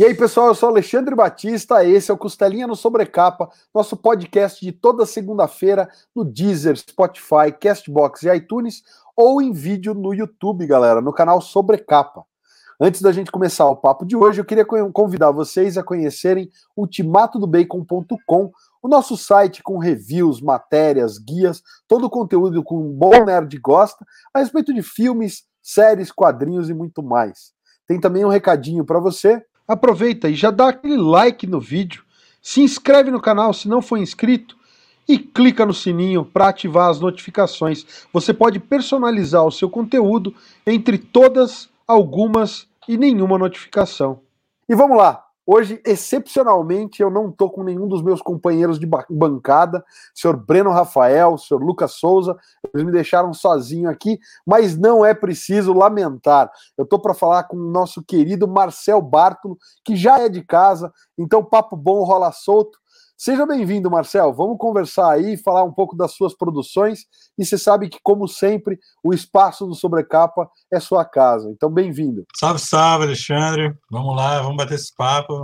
E aí, pessoal, eu sou Alexandre Batista, esse é o Costelinha no Sobrecapa, nosso podcast de toda segunda-feira no Deezer, Spotify, Castbox e iTunes, ou em vídeo no YouTube, galera, no canal Sobrecapa. Antes da gente começar o papo de hoje, eu queria convidar vocês a conhecerem ultimatodobacon.com, o nosso site com reviews, matérias, guias, todo o conteúdo com um bom nerd gosta, a respeito de filmes, séries, quadrinhos e muito mais. Tem também um recadinho para você aproveita e já dá aquele like no vídeo, se inscreve no canal se não for inscrito e clica no sininho para ativar as notificações. Você pode personalizar o seu conteúdo entre todas, algumas e nenhuma notificação. E vamos lá! Hoje, excepcionalmente, eu não estou com nenhum dos meus companheiros de bancada, senhor Breno Rafael, senhor Lucas Souza, eles me deixaram sozinho aqui, mas não é preciso lamentar. Eu estou para falar com o nosso querido Marcel Bartolo, que já é de casa, então papo bom rola solto. Seja bem-vindo, Marcel. Vamos conversar aí, falar um pouco das suas produções. E você sabe que, como sempre, o espaço do Sobrecapa é sua casa. Então, bem-vindo. Salve, salve, Alexandre. Vamos lá, vamos bater esse papo.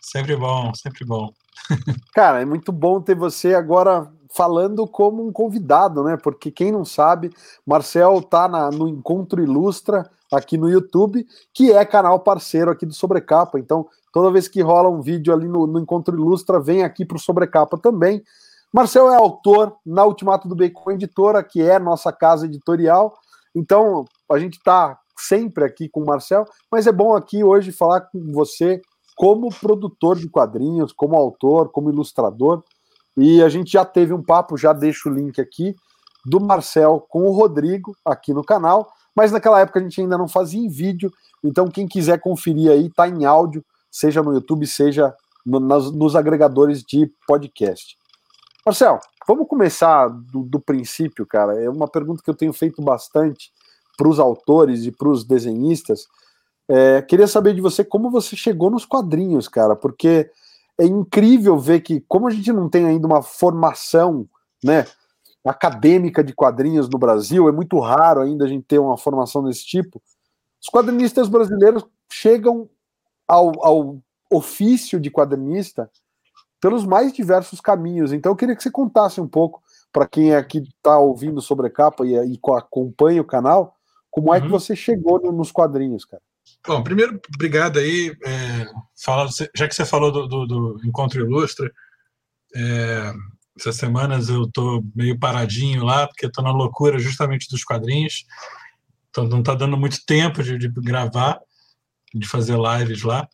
Sempre bom, sempre bom. Cara, é muito bom ter você agora falando como um convidado, né? Porque quem não sabe, Marcel tá na, no Encontro Ilustra aqui no YouTube, que é canal parceiro aqui do Sobrecapa. Então, Toda vez que rola um vídeo ali no, no Encontro Ilustra, vem aqui para o Sobrecapa também. Marcel é autor na Ultimato do Bacon Editora, que é nossa casa editorial. Então, a gente está sempre aqui com o Marcel, mas é bom aqui hoje falar com você como produtor de quadrinhos, como autor, como ilustrador. E a gente já teve um papo, já deixo o link aqui, do Marcel com o Rodrigo aqui no canal, mas naquela época a gente ainda não fazia em vídeo, então quem quiser conferir aí, tá em áudio, seja no YouTube, seja no, nas, nos agregadores de podcast. Marcel, vamos começar do, do, princípio, cara. É uma pergunta que eu tenho feito bastante para os autores e para os desenhistas. É, queria saber de você como você chegou nos quadrinhos, cara, porque é incrível ver que, como a gente não tem ainda uma formação, né, acadêmica de quadrinhos no Brasil, é muito raro ainda a gente ter uma formação desse tipo. Os quadrinistas brasileiros chegam ao, ao ofício de quadrinista pelos mais diversos caminhos. Então eu queria que você contasse um pouco para quem aqui está ouvindo sobre a capa e, e, acompanha o canal, como é que uhum. você chegou no, nos quadrinhos, cara. Bom, primeiro, obrigado aí. É, fala, já que você falou do, do, do Encontro Ilustre, é, essas semanas eu estou meio paradinho lá, porque estou na loucura justamente dos quadrinhos. Então não está dando muito tempo de, de gravar de fazer lives lá,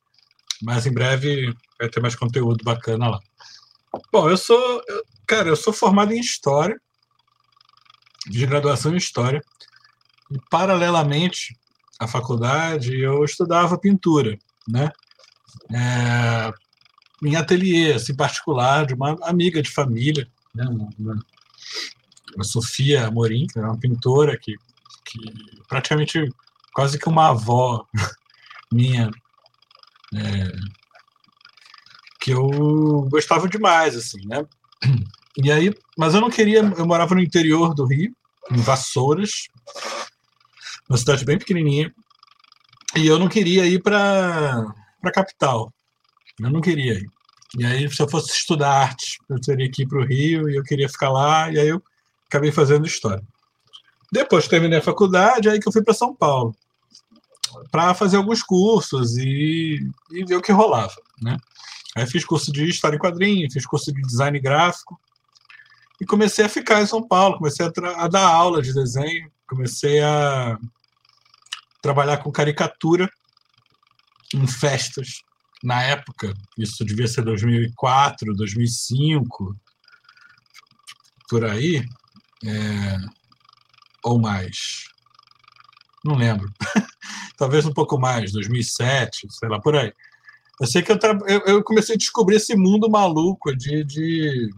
mas em breve vai ter mais conteúdo bacana lá. Bom, eu sou, eu, cara, eu sou formado em História, de graduação em História, e paralelamente à faculdade eu estudava pintura, né? É, em ateliê, assim, particular, de uma amiga de família, né? uma Sofia Amorim, que é uma pintora que, que praticamente quase que uma avó minha é, que eu gostava demais, assim, né? E aí, mas eu não queria, eu morava no interior do Rio, em Vassouras, uma cidade bem pequenininha, e eu não queria ir para a capital. Eu não queria ir. E aí, se eu fosse estudar arte, eu teria que ir para o Rio e eu queria ficar lá, e aí eu acabei fazendo história. Depois terminei a faculdade, aí que eu fui para São Paulo para fazer alguns cursos e, e, ver o que rolava, né? Aí fiz curso de história em quadrinhos, fiz curso de design gráfico e comecei a ficar em São Paulo, comecei a, a dar aula de desenho, comecei a trabalhar com caricatura em festas. Na época, isso devia ser 2004, 2005, por aí, é, ou mais. Não lembro. talvez um pouco mais, 2007, sei lá, por aí. Eu sei que eu, eu, eu comecei a descobrir esse mundo maluco de, de,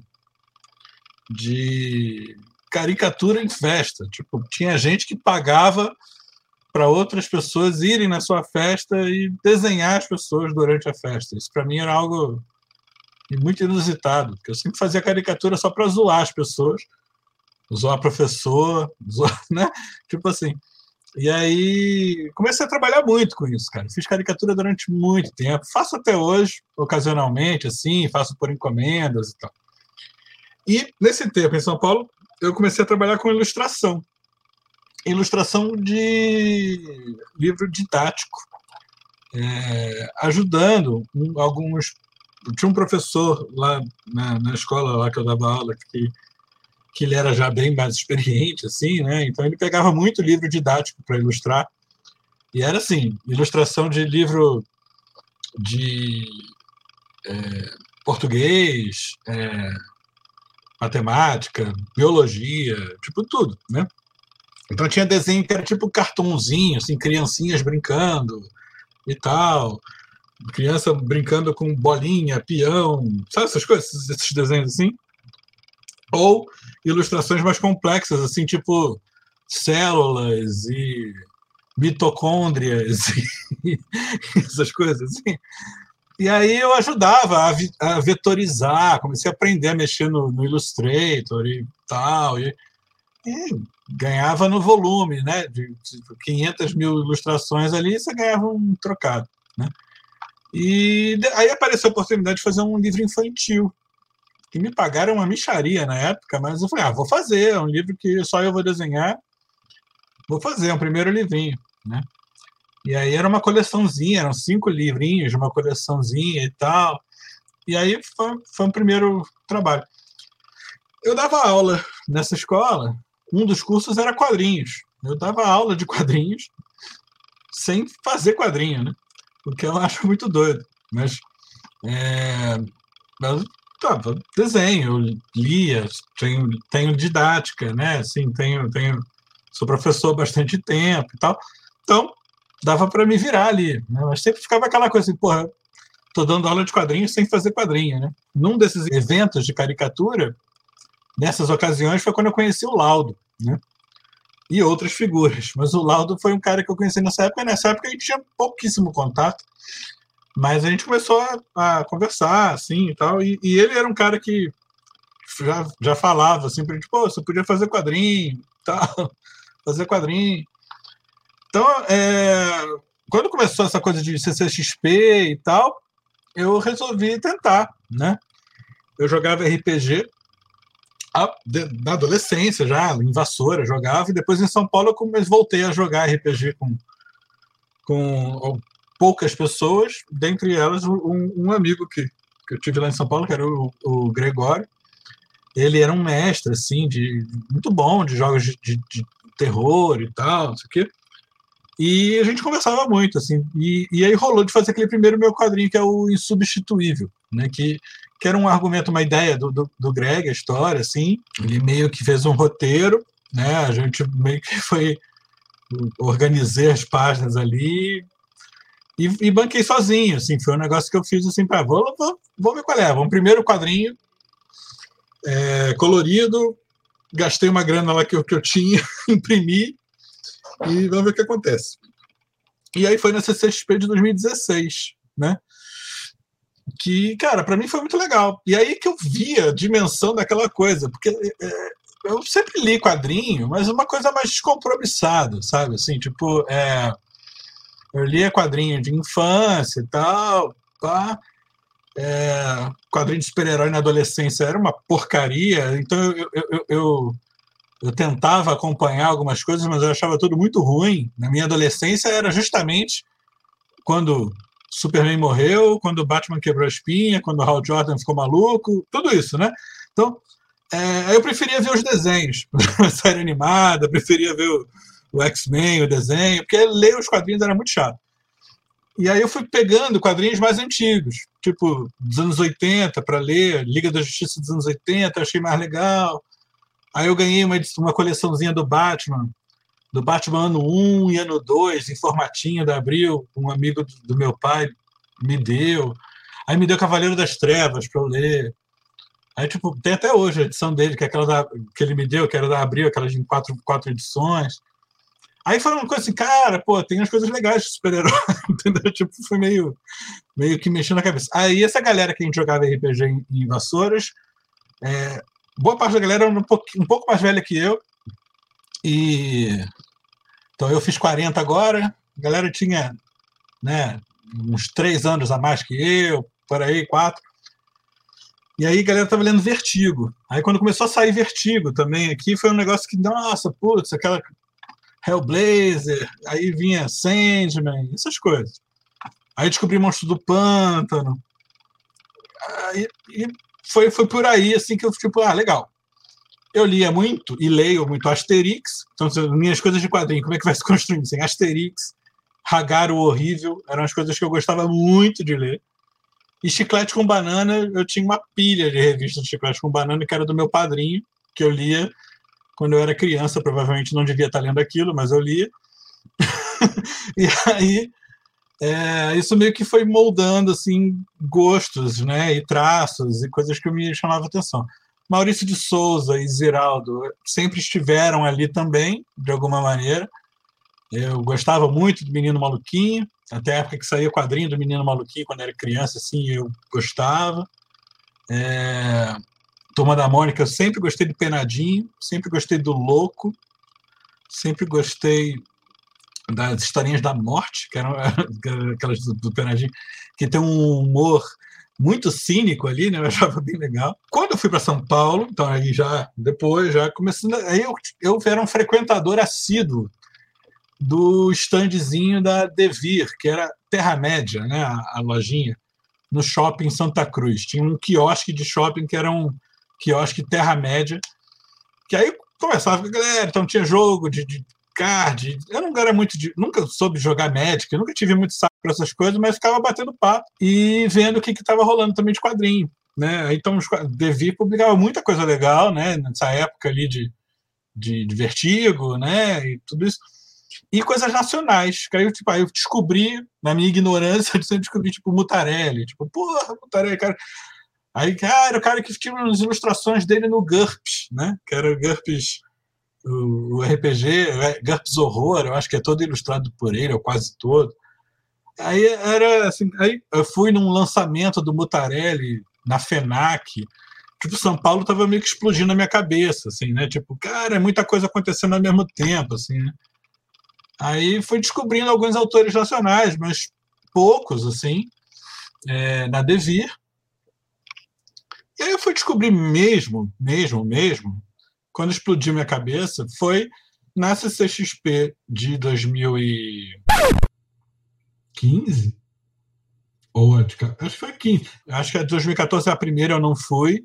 de caricatura em festa. Tipo, tinha gente que pagava para outras pessoas irem na sua festa e desenhar as pessoas durante a festa. Isso para mim era algo muito inusitado, porque eu sempre fazia caricatura só para zoar as pessoas, zoar a professora, zoar, né? Tipo assim. E aí comecei a trabalhar muito com isso, cara. Fiz caricatura durante muito tempo. Faço até hoje, ocasionalmente, assim, faço por encomendas e tal. E nesse tempo em São Paulo, eu comecei a trabalhar com ilustração. Ilustração de livro didático. É, ajudando um, alguns. Tinha um professor lá na, na escola lá que eu dava aula que que ele era já bem mais experiente, assim, né? Então ele pegava muito livro didático para ilustrar. E era assim, ilustração de livro de é, português, é, matemática, biologia, tipo tudo, né? Então tinha desenho que era tipo cartãozinho, assim, criancinhas brincando e tal. Criança brincando com bolinha, peão, sabe essas coisas, esses desenhos assim? Ou ilustrações mais complexas, assim, tipo células e mitocôndrias e essas coisas assim. E aí eu ajudava a, vetorizar, comecei a aprender a mexer no, no Illustrator e tal, e, ganhava no volume, né? De, de 500 mil ilustrações ali, você ganhava um trocado, né? E aí apareceu a oportunidade de fazer um livro infantil, que me pagaram uma micharia na época, mas eu falei, ah, vou fazer, é um livro que só eu vou desenhar, vou fazer, é um primeiro livrinho, né? E aí era uma coleçãozinha, eram cinco livrinhos uma coleçãozinha e tal. E aí foi, foi um primeiro trabalho. Eu dava aula nessa escola, um dos cursos era quadrinhos. Eu dava aula de quadrinhos sem fazer quadrinho, né? O que eu acho muito doido. Mas, é, mas tá, desenho, eu lia, tenho, tenho didática, né? Assim, tenho, tenho, sou professor há bastante tempo e tal. Então, dava para me virar ali. Né? Mas sempre ficava aquela coisa assim, porra, tô dando aula de quadrinhos sem fazer quadrinho, né? Num desses eventos de caricatura, nessas ocasiões, foi quando eu conheci o Laudo, né? E outras figuras. Mas o Laudo foi um cara que eu conheci nessa época, e nessa época a gente tinha pouquíssimo contato. Mas a gente começou a, a conversar, assim, e tal. E, e, ele era um cara que já, já falava, assim, pra gente, pô, você podia fazer quadrinho, tal, fazer quadrinho. Então, é, quando começou essa coisa de CCXP e tal, eu resolvi tentar, né? Eu jogava RPG na adolescência já, em Vassoura, jogava, e depois em São Paulo eu voltei a jogar RPG com, com poucas pessoas, dentre elas um, um amigo que, que eu tive lá em São Paulo, que era o, o Gregório. Ele era um mestre, assim, de muito bom de jogos de, de, de terror e tal, não sei o quê. E a gente conversava muito, assim. E, e aí rolou de fazer aquele primeiro meu quadrinho, que é o Insubstituível, né? Que, que era um argumento, uma ideia do, do, do Greg, a história, assim. Ele meio que fez um roteiro, né? A gente meio que foi organizei as páginas ali e, e, banquei sozinho, assim, foi um negócio que eu fiz assim, para vou, vou, vou ver qual é. Um primeiro quadrinho é, colorido, gastei uma grana lá que eu, que eu tinha, imprimi e vamos ver o que acontece. E aí foi na CCXP de 2016, né? Que, cara, para mim foi muito legal. E aí que eu via a dimensão daquela coisa, porque é, eu sempre li quadrinho, mas uma coisa mais descompromissada, sabe? Assim, tipo, é, eu lia quadrinho de infância e tal, pá. É, quadrinho de super-herói na adolescência era uma porcaria, então eu, eu, eu, eu, tentava acompanhar algumas coisas, mas eu achava tudo muito ruim. Na minha adolescência era justamente quando Superman morreu, quando Batman quebrou a espinha, quando Hal Jordan ficou maluco, tudo isso, né? Então, é, eu preferia ver os desenhos, a série animada, preferia ver o, o X-Men, o desenho, porque ler os quadrinhos era muito chato. E aí eu fui pegando quadrinhos mais antigos, tipo dos anos 80 para ler, Liga da Justiça dos anos 80, achei mais legal. Aí eu ganhei uma, uma coleçãozinha do Batman, do Batman ano 1 e ano 2, em formatinho da Abril, um amigo do, meu pai me deu. Aí me deu Cavaleiro das Trevas para eu ler. Aí, tipo, tem até hoje a edição dele, que é aquela da, que ele me deu, que era da Abril, aquelas em quatro, quatro edições. Aí foi uma coisa assim, cara, pô, tem as coisas legais de super-herói, entendeu? Tipo, foi meio, meio que mexendo na cabeça. Aí essa galera que a gente jogava RPG em, em Vassouras, é, boa parte da galera era um pouco, um pouco mais velha que eu, e Então eu fiz 40 agora, a galera tinha né, uns três anos a mais que eu, por aí, quatro. E aí a galera tava lendo Vertigo. Aí quando começou a sair Vertigo também aqui, foi um negócio que, nossa, putz, aquela Hellblazer, aí vinha Sandman, essas coisas. Aí descobri Monstro do Pântano. Aí, e foi, foi por aí, assim, que eu, tipo, ah, legal. Eu lia muito e leio muito Asterix. Então, minhas coisas de quadrinho, como é que vai se construindo? Assim, Asterix, Ragaro Horrível, eram as coisas que eu gostava muito de ler. E Chiclete com Banana, eu tinha uma pilha de revistas de Chiclete com Banana, que era do meu padrinho, que eu lia quando eu era criança. Provavelmente não devia estar lendo aquilo, mas eu lia. e aí, é, isso meio que foi moldando assim gostos, né, e traços e coisas que me chamavam atenção. Maurício de Souza e Ziraldo sempre estiveram ali também, de alguma maneira. Eu gostava muito do Menino Maluquinho, até a época que saía o quadrinho do Menino Maluquinho, quando era criança, assim, eu gostava. É... Turma da Mônica, eu sempre gostei do Penadinho, sempre gostei do Louco, sempre gostei das historinhas da morte, que eram aquelas do, do Penadinho, que tem um humor muito cínico ali, né? Eu achava bem legal. Quando eu fui para São Paulo, então aí já depois, já começando, aí eu, eu era um frequentador assíduo do standzinho da Devir, que era Terra-média, né, a, a, lojinha, no shopping Santa Cruz. Tinha um quiosque de shopping que era um quiosque Terra-média, que aí conversava com a galera, então tinha jogo de, de card. Eu não era muito de. Nunca soube jogar Magic, nunca tive muito saco para essas coisas, mas ficava batendo papo e vendo o que estava rolando também de quadrinho. Né? Então, Devir publicava muita coisa legal, né? Nessa época ali de, de, de vertigo, né? E tudo isso e coisas nacionais. Que aí, tipo, aí eu descobri, na minha ignorância, eu descobri, tipo, Mutarelli. Tipo, porra, Mutarelli, cara. Aí, cara, o cara que tinha as ilustrações dele no GURPS, né? Que era o GURPS, o, RPG, é, GURPS Horror, eu acho que é todo ilustrado por ele, ou quase todo. Aí era assim, aí eu fui num lançamento do Mutarelli na FENAC, tipo, São Paulo tava meio que explodindo na minha cabeça, assim, né? Tipo, cara, é muita coisa acontecendo ao mesmo tempo, assim, né? Aí fui descobrindo alguns autores nacionais, mas poucos, assim, é, na Devir. E aí eu fui descobrir mesmo, mesmo, mesmo, quando explodiu minha cabeça, foi na CCXP de 2015? Ou acho que foi 15. Acho que a de 2014 é a primeira, eu não fui.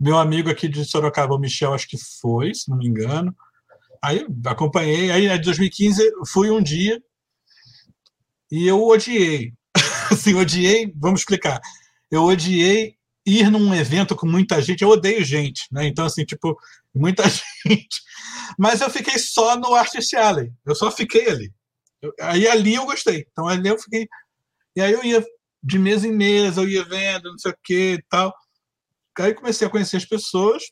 Meu amigo aqui de Sorocaba, o Michel, acho que foi, se não me engano. Aí acompanhei, aí em 2015 fui um dia e eu odiei. assim, odiei, vamos explicar. Eu odiei ir num evento com muita gente, eu odeio gente, né? Então, assim, tipo, muita gente. Mas eu fiquei só no Artist Alley. Eu só fiquei ali. Eu, aí ali eu gostei. Então ali eu fiquei. E aí eu ia de mesa em mesa, eu ia vendo, não sei o que e tal. Aí comecei a conhecer as pessoas.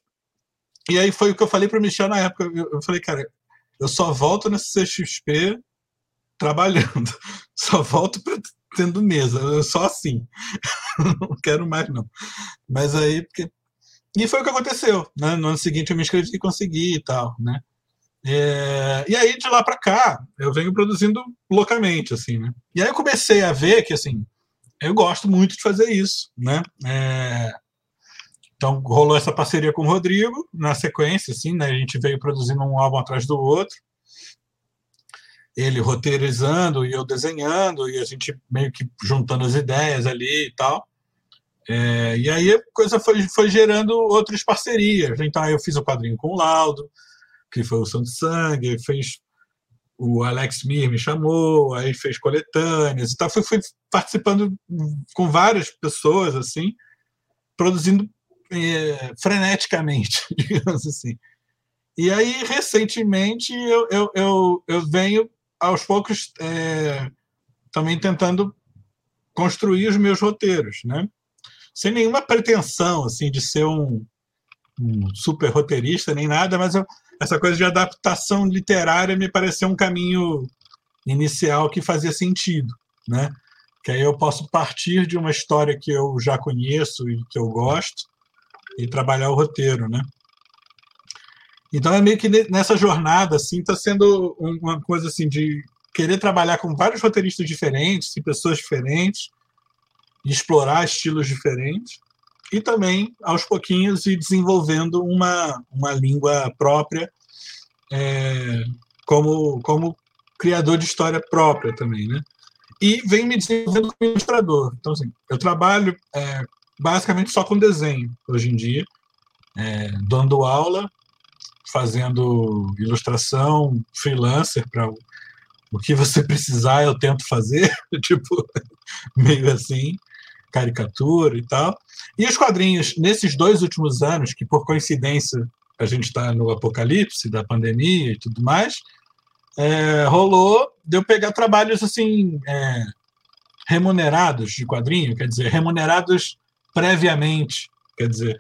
E aí foi o que eu falei para o Michel na época. Eu, eu falei, cara, eu só volto nesse CXP trabalhando. Só volto pra, tendo mesa. Eu só assim. não quero mais, não. Mas aí, porque. E foi o que aconteceu. Né? No ano seguinte eu me inscrevi e consegui e tal, né? É... E aí, de lá para cá, eu venho produzindo loucamente, assim, né? E aí eu comecei a ver que, assim, eu gosto muito de fazer isso, né? É... Então rolou essa parceria com o Rodrigo na sequência, assim, né? A gente veio produzindo um álbum atrás do outro. Ele roteirizando e eu desenhando, e a gente meio que juntando as ideias ali e tal. É, e aí a coisa foi, foi gerando outras parcerias. Então eu fiz o quadrinho com o Laudo, que foi o Santo Sangue, fez o Alex Mir me chamou, aí fez coletâneas e tal. Fui, fui participando com várias pessoas, assim, produzindo é, freneticamente, digamos assim. E aí, recentemente, eu, eu, eu, eu venho, aos poucos, é, também tentando construir os meus roteiros, né? Sem nenhuma pretensão, assim, de ser um, um super roteirista nem nada, mas eu, essa coisa de adaptação literária me pareceu um caminho inicial que fazia sentido, né? Que aí eu posso partir de uma história que eu já conheço e que eu gosto e trabalhar o roteiro, né? Então é meio que nessa jornada assim está sendo uma coisa assim de querer trabalhar com vários roteiristas diferentes, e pessoas diferentes, explorar estilos diferentes e também aos pouquinhos ir desenvolvendo uma, uma língua própria é, como como criador de história própria também, né? E vem me desenvolvendo como ilustrador. Então assim, eu trabalho é, basicamente só com desenho hoje em dia, é, dando aula, fazendo ilustração, freelancer para o que você precisar eu tento fazer, tipo, meio assim, caricatura e tal. E os quadrinhos, nesses dois últimos anos, que por coincidência a gente está no apocalipse da pandemia e tudo mais, é, rolou de eu pegar trabalhos assim é, remunerados de quadrinho, quer dizer, remunerados previamente, quer dizer,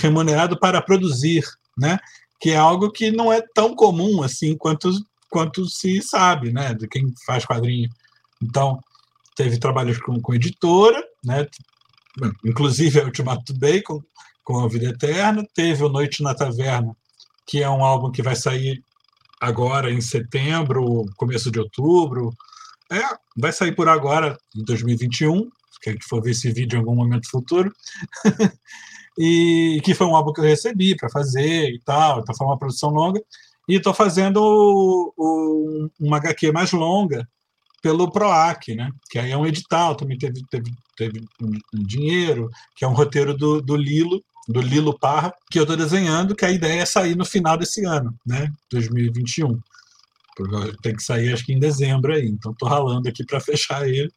remunerado para produzir, né? Que é algo que não é tão comum assim quanto quanto se sabe, né? De quem faz quadrinho. Então, teve trabalhos com, com editora, né? Inclusive a Ultimato Bacon com a Vida Eterna, teve o Noite na Taverna, que é um álbum que vai sair agora em setembro, começo de outubro. É, vai sair por agora, em 2021, quem for ver esse vídeo em algum momento futuro, e que foi um álbum que eu recebi para fazer e tal, então foi uma produção longa, e estou fazendo o, o, uma HQ mais longa pelo PROAC, né? que aí é um edital, também teve, teve, teve um, dinheiro, que é um roteiro do, do Lilo, do Lilo Parra, que eu estou desenhando, que a ideia é sair no final desse ano, né? 2021. Tem que sair acho que em dezembro aí, então estou ralando aqui para fechar ele.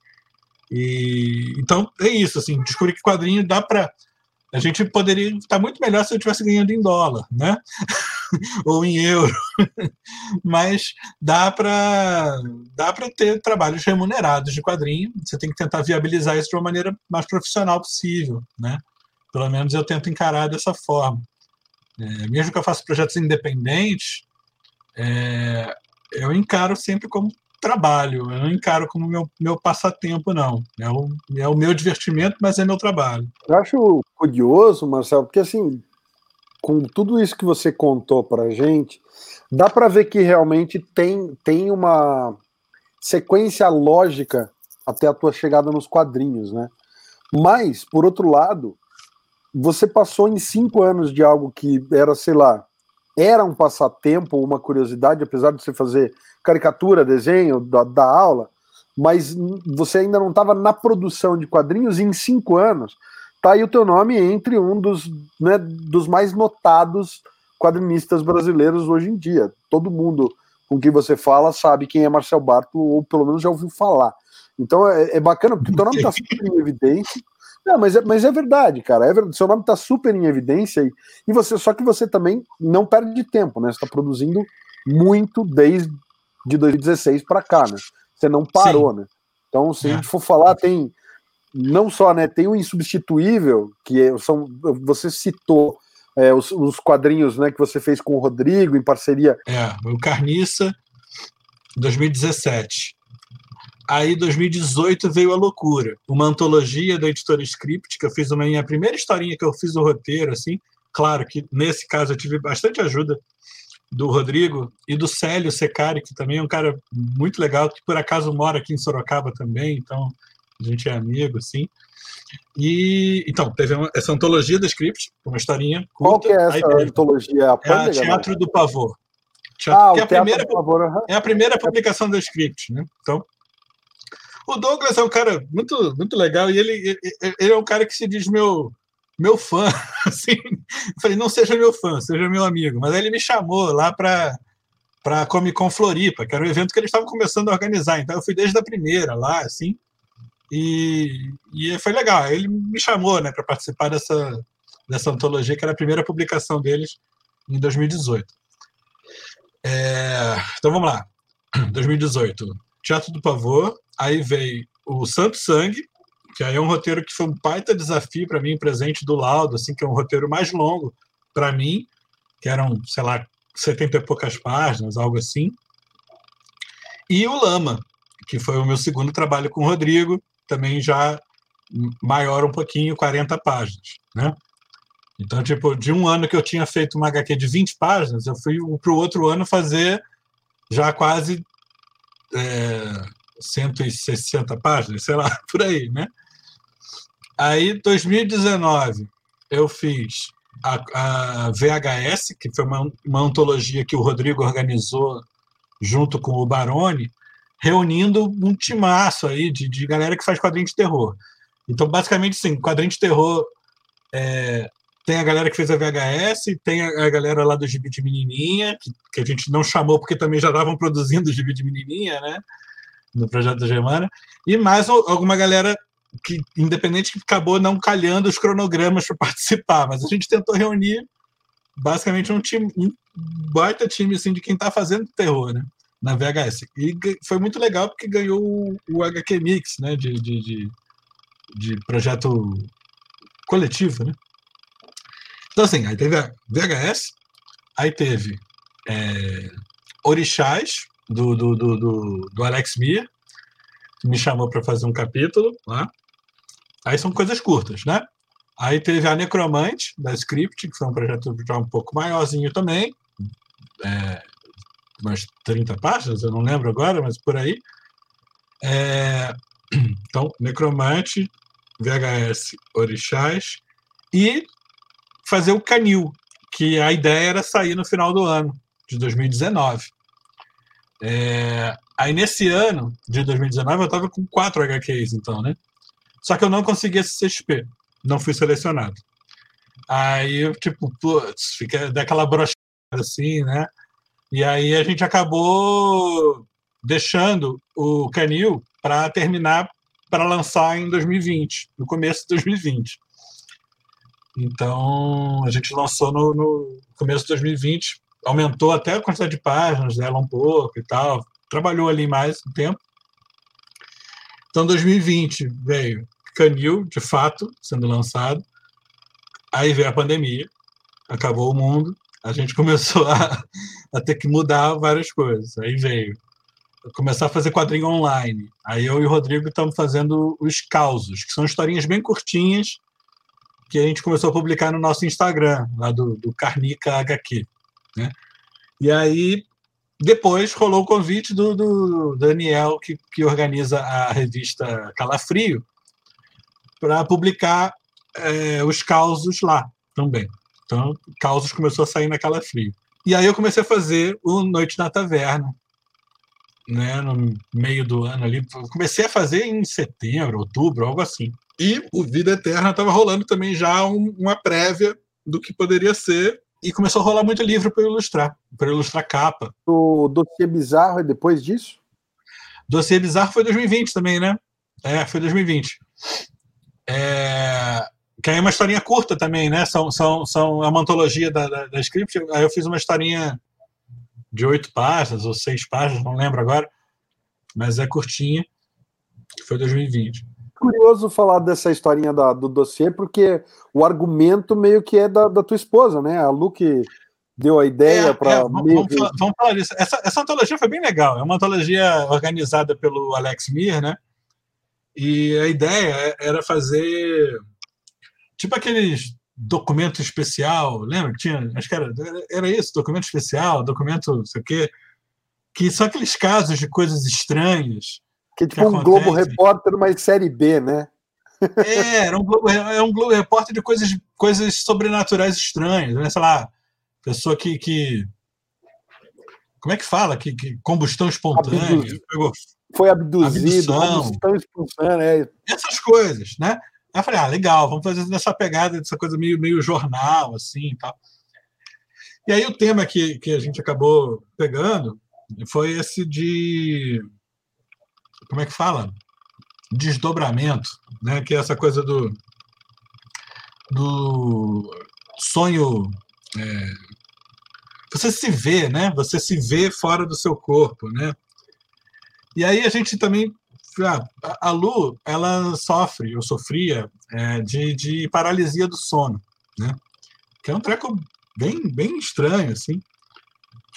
E então é isso, assim, descobri que quadrinho dá para a gente poderia estar muito melhor se eu estivesse ganhando em dólar, né? Ou em euro. Mas dá para dá para ter trabalhos remunerados de quadrinho. Você tem que tentar viabilizar isso de uma maneira mais profissional possível, né? Pelo menos eu tento encarar dessa forma. É, mesmo que eu faça projetos independentes, é, eu encaro sempre como trabalho. Eu não encaro como meu, meu passatempo, não. É o, é o meu divertimento, mas é meu trabalho. Eu acho curioso, Marcelo, porque assim, com tudo isso que você contou para gente, dá para ver que realmente tem, tem uma sequência lógica até a tua chegada nos quadrinhos, né? Mas, por outro lado, você passou em cinco anos de algo que era, sei lá, era um passatempo, uma curiosidade, apesar de você fazer caricatura, desenho da, da aula, mas você ainda não estava na produção de quadrinhos e em cinco anos tá aí o teu nome entre um dos, né, dos mais notados quadrinistas brasileiros hoje em dia. Todo mundo com quem você fala sabe quem é Marcel Barto, ou pelo menos já ouviu falar. Então é, é bacana, porque o teu nome está super em evidência. Não, mas é, mas é verdade, cara. É verdade. Seu nome está super em evidência e, e você, só que você também não perde tempo, né? Você está produzindo muito desde de 2016 para cá, né? Você não parou, Sim. né? Então, se é. a gente for falar, tem não só, né? Tem o insubstituível, que é, são, você citou é, os, os, quadrinhos, né, que você fez com o Rodrigo em parceria. É, o Carniça, 2017. Aí, 2018 veio a loucura, uma antologia da editora Script, que eu fiz uma minha primeira historinha que eu fiz o roteiro, assim. Claro que nesse caso eu tive bastante ajuda do Rodrigo e do Célio Secari, que também é um cara muito legal, que por acaso mora aqui em Sorocaba também, então a gente é amigo, assim. E então, teve uma, essa antologia da Script, uma historinha. Curta, Qual que é essa antologia? A é a Teatro do Pavor. Teatro, ah, é, a primeira, pavor, uhum. é a primeira publicação da Script, né? Então, o Douglas é um cara muito, muito legal e ele, ele, ele é um cara que se diz meu meu fã, assim, eu falei, não seja meu fã, seja meu amigo, mas aí ele me chamou lá para para Comic Con Floripa, que era um evento que eles estavam começando a organizar, então eu fui desde a primeira lá, assim, e, e foi legal, ele me chamou, né, para participar dessa, dessa antologia, que era a primeira publicação deles em 2018. É, então vamos lá, 2018, Teatro do Pavor, aí veio o Santo Sangue, que aí é um roteiro que foi um baita desafio para mim, presente do Laudo, assim, que é um roteiro mais longo para mim, que eram, sei lá, 70 e poucas páginas, algo assim. E o Lama, que foi o meu segundo trabalho com o Rodrigo, também já maior um pouquinho, 40 páginas, né? Então, tipo, de um ano que eu tinha feito uma HQ de 20 páginas, eu fui para o outro ano fazer já quase é, 160 páginas, sei lá, por aí, né? Aí, 2019, eu fiz a, a VHS, que foi uma, uma antologia que o Rodrigo organizou junto com o Baroni, reunindo um timaço aí de, de galera que faz quadrinho de terror. Então, basicamente, sim, quadrinho de terror é, tem a galera que fez a VHS, tem a, a galera lá do Gibi de Menininha, que, que, a gente não chamou porque também já estavam produzindo o Gibi de Menininha, né? No projeto da Germana. E mais alguma galera que, independente, que acabou não calhando os cronogramas para participar. Mas a gente tentou reunir basicamente um time, um baita time assim, de quem está fazendo terror, né? Na VHS. E foi muito legal porque ganhou o, o HQ Mix, né? de, de, de de projeto coletivo, né? Então, assim, aí teve a VHS, aí teve é, Orixás, do, do, do, do, do Alex Mir, que me chamou para fazer um capítulo lá. Aí são coisas curtas, né? Aí teve a Necromante, da Script, que foi um projeto já um pouco maiorzinho também, é, umas 30 páginas, eu não lembro agora, mas por aí. É, então, Necromante, VHS Orixás e fazer o Canil, que a ideia era sair no final do ano, de 2019. É, aí nesse ano de 2019 eu estava com quatro HQs, então, né? Só que eu não consegui esse CXP, não fui selecionado. Aí tipo, putz, fica daquela brochada assim, né? E aí a gente acabou deixando o Canil para terminar para lançar em 2020, no começo de 2020. Então, a gente lançou no, no começo de 2020, aumentou até a quantidade de páginas dela um pouco e tal, trabalhou ali mais um tempo. Então, 2020 veio Canil, de fato, sendo lançado. Aí veio a pandemia, acabou o mundo, a gente começou a, a ter que mudar várias coisas. Aí veio começar a fazer quadrinho online. Aí eu e o Rodrigo estamos fazendo os causos, que são historinhas bem curtinhas que a gente começou a publicar no nosso Instagram, lá do, do Carnica HQ. Né? E aí, depois rolou o convite do, do Daniel, que, que organiza a revista Calafrio, para publicar é, os causos lá também. Então, causos começou a sair na Calafrio. E aí eu comecei a fazer o Noite na Taverna, né, no meio do ano ali. Comecei a fazer em setembro, outubro, algo assim. E o Vida Eterna estava rolando também já um, uma prévia do que poderia ser. E começou a rolar muito livro para ilustrar, para ilustrar capa. O Dossiê Bizarro é depois disso? Dossiê Bizarro foi 2020 também, né? É, foi 2020. É, que aí é uma historinha curta também, né? São, são, são é uma antologia da, da, da Script. Aí eu fiz uma historinha de oito páginas ou seis páginas, não lembro agora, mas é curtinha, que foi 2020. Curioso falar dessa historinha da, do dossiê, porque o argumento meio que é da, da tua esposa, né? A Lu que deu a ideia é, para. É, vamos, vamos, falar, vamos falar disso. Essa, essa antologia foi bem legal. É uma antologia organizada pelo Alex Mir, né? E a ideia era fazer tipo aqueles documento especial, lembra? Tinha, acho que era, era isso, documento especial, documento não sei o quê, que são aqueles casos de coisas estranhas. Que é tipo que um Globo Repórter, mas série B, né? É, era um Globo, é um Globo Repórter de coisas, coisas sobrenaturais estranhas, né? Sei lá, pessoa que, que como é que fala? Que, que combustão espontânea. Pegou, foi abduzido, combustão espontânea. É. Essas coisas, né? Aí eu falei, ah, legal, vamos fazer nessa pegada, dessa coisa meio, meio jornal, assim e tal. E aí o tema que, que a gente acabou pegando foi esse de. Como é que fala? Desdobramento, né? Que é essa coisa do, do sonho. É, você se vê, né? Você se vê fora do seu corpo, né? E aí a gente também a Lu, ela sofre, eu sofria, é, de, de paralisia do sono, né? Que é um treco bem, bem estranho, assim.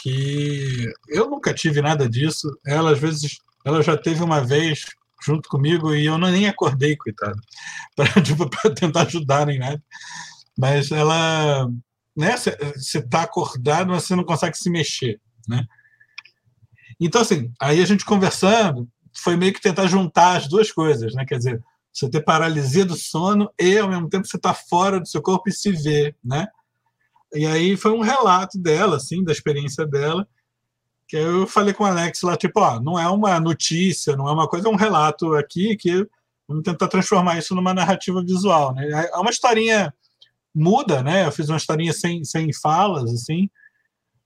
Que eu nunca tive nada disso. Ela, às vezes, ela já teve uma vez junto comigo e eu não, nem acordei, coitado, para tipo, tentar ajudar nem nada. mas ela, né, você está acordado, mas você não consegue se mexer, né? Então, assim, aí a gente conversando, foi meio que tentar juntar as duas coisas, né? Quer dizer, você ter paralisia do sono e, ao mesmo tempo, você está fora do seu corpo e se vê, né? E aí foi um relato dela, assim, da experiência dela, que eu falei com o Alex lá, tipo, ó, não é uma notícia, não é uma coisa, é um relato aqui que vamos tentar transformar isso numa narrativa visual, né? É uma historinha muda, né? Eu fiz uma historinha sem, sem falas, assim,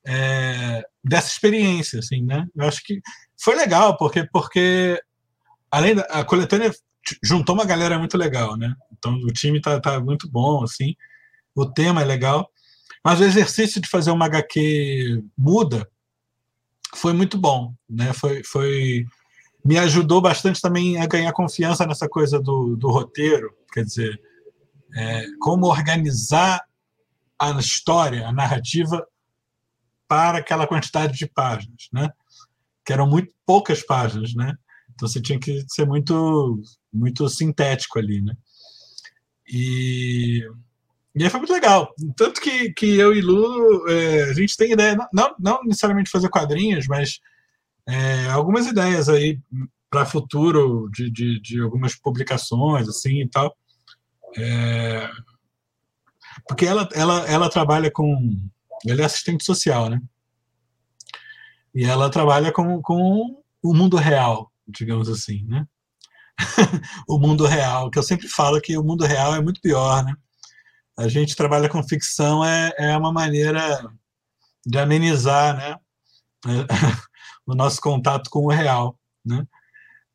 é, dessa experiência, assim, né? Eu acho que foi legal, porque, porque além da a coletânea juntou uma galera muito legal, né? Então o time tá, tá muito bom, assim, o tema é legal, mas o exercício de fazer uma HQ muda foi muito bom, né? Foi, foi me ajudou bastante também a ganhar confiança nessa coisa do, do roteiro, quer dizer, é, como organizar a história, a narrativa para aquela quantidade de páginas, né? Que eram muito poucas páginas, né? Então você tinha que ser muito muito sintético ali, né? E, e aí foi muito legal. Tanto que, que eu e Lu, é, a gente tem ideia, não, não necessariamente fazer quadrinhos, mas é, algumas ideias aí para futuro de, de, de, algumas publicações, assim e tal. É, porque ela, ela, ela trabalha com. Ela é assistente social, né? E ela trabalha com, com o mundo real, digamos assim, né? o mundo real, que eu sempre falo que o mundo real é muito pior, né? A gente trabalha com ficção é, é uma maneira de amenizar, né? o nosso contato com o real, né?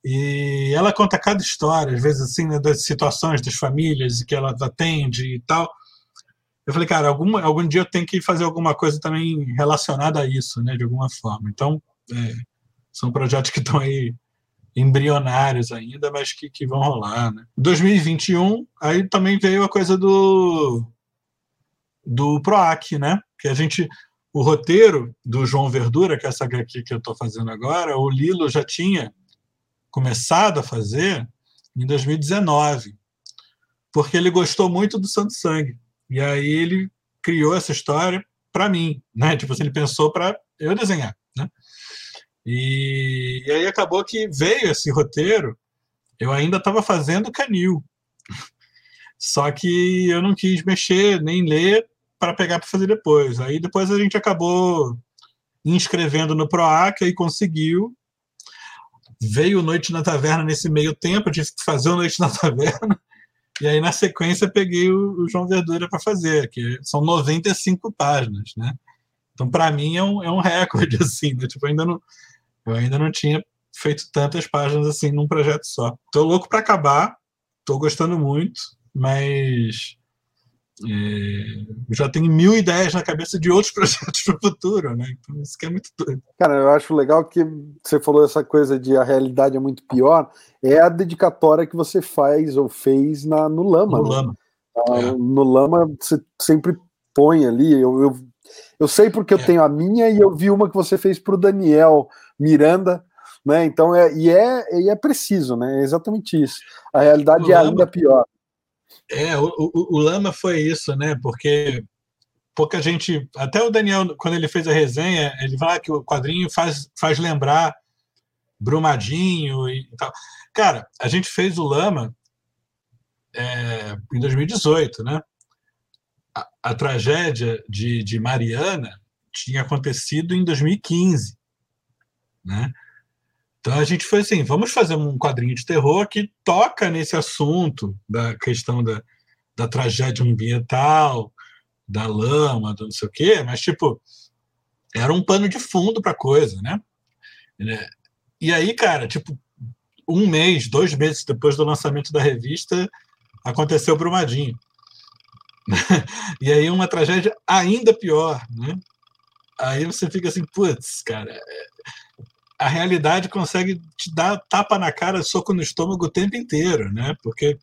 E ela conta cada história, às vezes assim, né, das situações das famílias que ela atende e tal. Eu falei, cara, algum, algum dia eu tenho que fazer alguma coisa também relacionada a isso, né, de alguma forma. Então, é, são projetos que estão aí embrionários ainda, mas que, que vão rolar. Né? 2021, aí também veio a coisa do do PROAC, né? Que a gente o roteiro do João Verdura, que é essa aqui que eu estou fazendo agora, o Lilo já tinha começado a fazer em 2019, porque ele gostou muito do Santo Sangue. E aí ele criou essa história para mim, né? Tipo assim, ele pensou para eu desenhar, né? E, e aí acabou que veio esse roteiro, eu ainda estava fazendo canil. Só que eu não quis mexer, nem ler, para pegar para fazer depois. Aí depois a gente acabou inscrevendo no PROAC e conseguiu. Veio Noite na Taverna nesse meio tempo, eu tive que fazer o Noite na Taverna. E aí, na sequência, peguei o, o João Verdura para fazer, que são 95 páginas, né? Então, para mim, é um, é um recorde, assim, né? Tipo, ainda não, eu ainda não tinha feito tantas páginas assim num projeto só. Tô louco para acabar, tô gostando muito, mas é, já tenho mil ideias na cabeça de outros projetos para o futuro, né? Então isso que é muito doido. Cara, eu acho legal que você falou essa coisa de a realidade é muito pior, é a dedicatória que você faz ou fez na, no Lama. No né? Lama. Ah, é. No Lama você sempre põe ali, eu, eu, eu sei porque eu é. tenho a minha e eu vi uma que você fez para o Daniel Miranda, né? Então é e é e é preciso, né? É exatamente isso. A realidade o é Lama, ainda pior. É, o, o, o, Lama foi isso, né? Porque pouca gente, até o Daniel quando ele fez a resenha, ele fala que o quadrinho faz faz lembrar Brumadinho e tal. Cara, a gente fez o Lama é, em 2018, né? A, a tragédia de, de Mariana tinha acontecido em 2015. Né? Então a gente foi assim, vamos fazer um quadrinho de terror que toca nesse assunto da questão da, da tragédia ambiental, da lama, do não sei o quê, mas tipo, era um pano de fundo para coisa, né? E aí, cara, tipo, um mês, dois meses depois do lançamento da revista, aconteceu o Brumadinho. e aí uma tragédia ainda pior, né? Aí você fica assim, putz, cara, a realidade consegue te dar tapa na cara, soco no estômago o tempo inteiro, né? Porque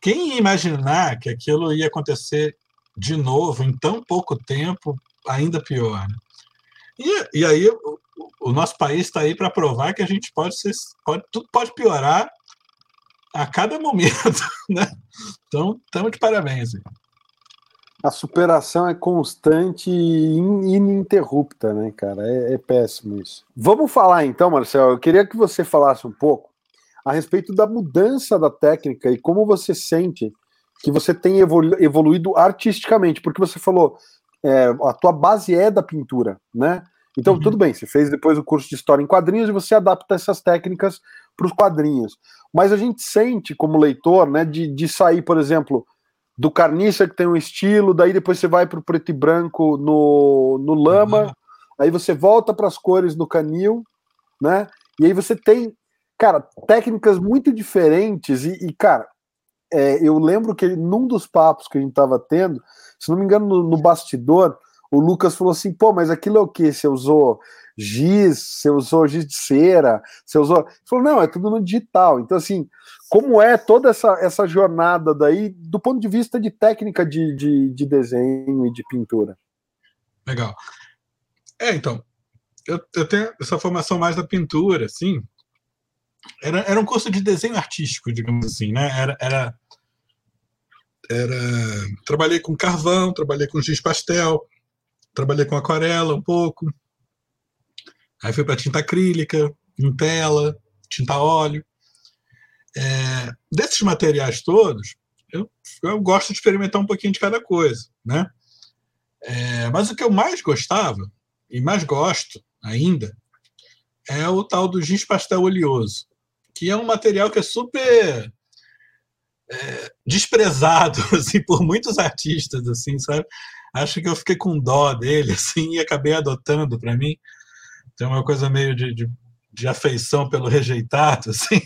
quem ia imaginar que aquilo ia acontecer de novo em tão pouco tempo, ainda pior. Né? E, e aí o, o nosso país está aí para provar que a gente pode ser, pode, tudo pode piorar a cada momento, né? Então, estamos de parabéns. A superação é constante e ininterrupta, né, cara? É, é, péssimo isso. Vamos falar então, Marcel. Eu queria que você falasse um pouco a respeito da mudança da técnica e como você sente que você tem evolu evoluído artisticamente, porque você falou é, a tua base é da pintura, né? Então, uhum. tudo bem, você fez depois o curso de História em Quadrinhos e você adapta essas técnicas para os quadrinhos. Mas a gente sente, como leitor, né, de, de sair, por exemplo, do carniça que tem um estilo, daí depois você vai para o preto e branco no, no lama, uhum. aí você volta para as cores no canil, né? E aí você tem, cara, técnicas muito diferentes e, e cara, é, eu lembro que num dos papos que a gente estava tendo, se não me engano, no, no bastidor, o Lucas falou assim: pô, mas aquilo é o que? Você usou giz, você usou giz de cera, você usou. Ele falou: não, é tudo no digital. Então, assim, como é toda essa, essa jornada daí, do ponto de vista de técnica de, de, de desenho e de pintura? Legal. É, então, eu, eu tenho essa formação mais da pintura, assim. Era, era um curso de desenho artístico, digamos assim, né? Era, era, era trabalhei com carvão, trabalhei com giz pastel, trabalhei com aquarela um pouco. Aí fui para tinta acrílica, em tela, tinta óleo. É, desses materiais todos, eu, eu, gosto de experimentar um pouquinho de cada coisa, né? É, mas o que eu mais gostava e mais gosto ainda é o tal do giz pastel oleoso, que é um material que é super é, desprezado assim por muitos artistas, assim, sabe? Acho que eu fiquei com dó dele, assim, e acabei adotando para mim. Tem uma coisa meio de, de, de, afeição pelo rejeitado, assim,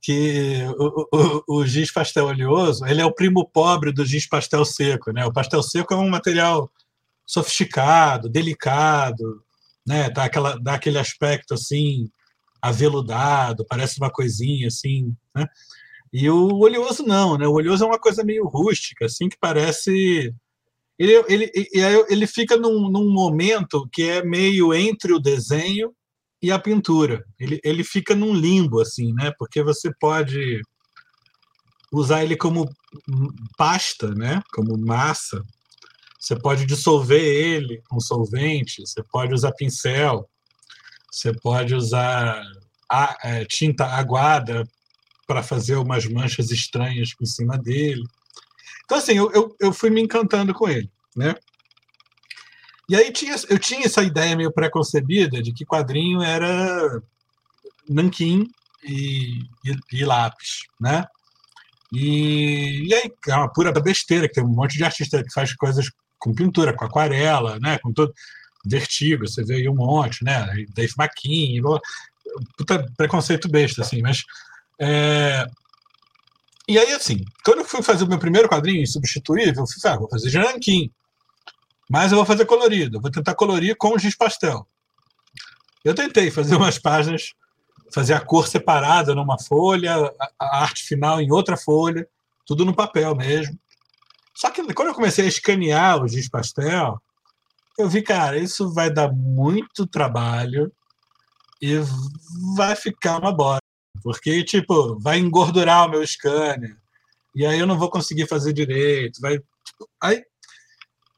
que o, o, o giz pastel oleoso, ele é o primo pobre do giz pastel seco, né? O pastel seco é um material sofisticado, delicado, né? Dá, aquela, dá aquele aspecto, assim, aveludado, parece uma coisinha, assim, né? E o oleoso não, né? O oleoso é uma coisa meio rústica, assim, que parece ele, ele, ele fica num, num momento que é meio entre o desenho e a pintura. Ele, ele fica num limbo, assim, né? Porque você pode usar ele como pasta, né? Como massa. Você pode dissolver ele com solvente, você pode usar pincel, você pode usar a, é, tinta aguada para fazer umas manchas estranhas em cima dele. Então, assim, eu, eu, eu fui me encantando com ele, né? E aí tinha, eu tinha essa ideia meio preconcebida de que quadrinho era nanquim e, e, e lápis, né? E, e, aí é uma pura besteira, que tem um monte de artista que faz coisas com pintura, com aquarela, né? Com todo vertigo, você vê aí um monte, né? Dave McKean, puta preconceito besta, assim, mas é, e aí, assim, quando eu fui fazer o meu primeiro quadrinho substituível, eu fui, ah, vou fazer de Mas eu vou fazer colorido, vou tentar colorir com giz pastel. Eu tentei fazer umas páginas, fazer a cor separada numa folha, a arte final em outra folha, tudo no papel mesmo. Só que quando eu comecei a escanear o giz pastel, eu vi, cara, isso vai dar muito trabalho e vai ficar uma bosta. Porque, tipo, vai engordurar o meu scanner. E aí eu não vou conseguir fazer direito. Vai, tipo, aí,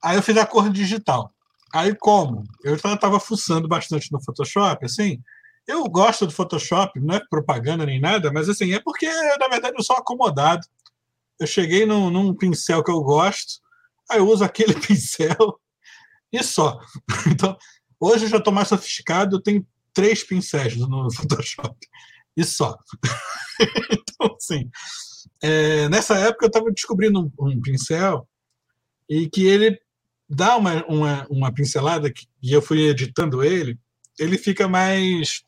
aí eu fiz a cor digital. Aí como? Eu estava fuçando bastante no Photoshop, assim. Eu gosto do Photoshop, não é propaganda nem nada, mas assim, é porque, na verdade, eu sou acomodado. Eu cheguei num, num pincel que eu gosto, aí eu uso aquele pincel e só. Então, hoje eu já estou mais sofisticado, eu tenho três pincéis no Photoshop e só. então, assim, é, nessa época eu estava descobrindo um, um, pincel e que ele dá uma, uma, uma pincelada que, e eu fui editando ele, ele fica mais.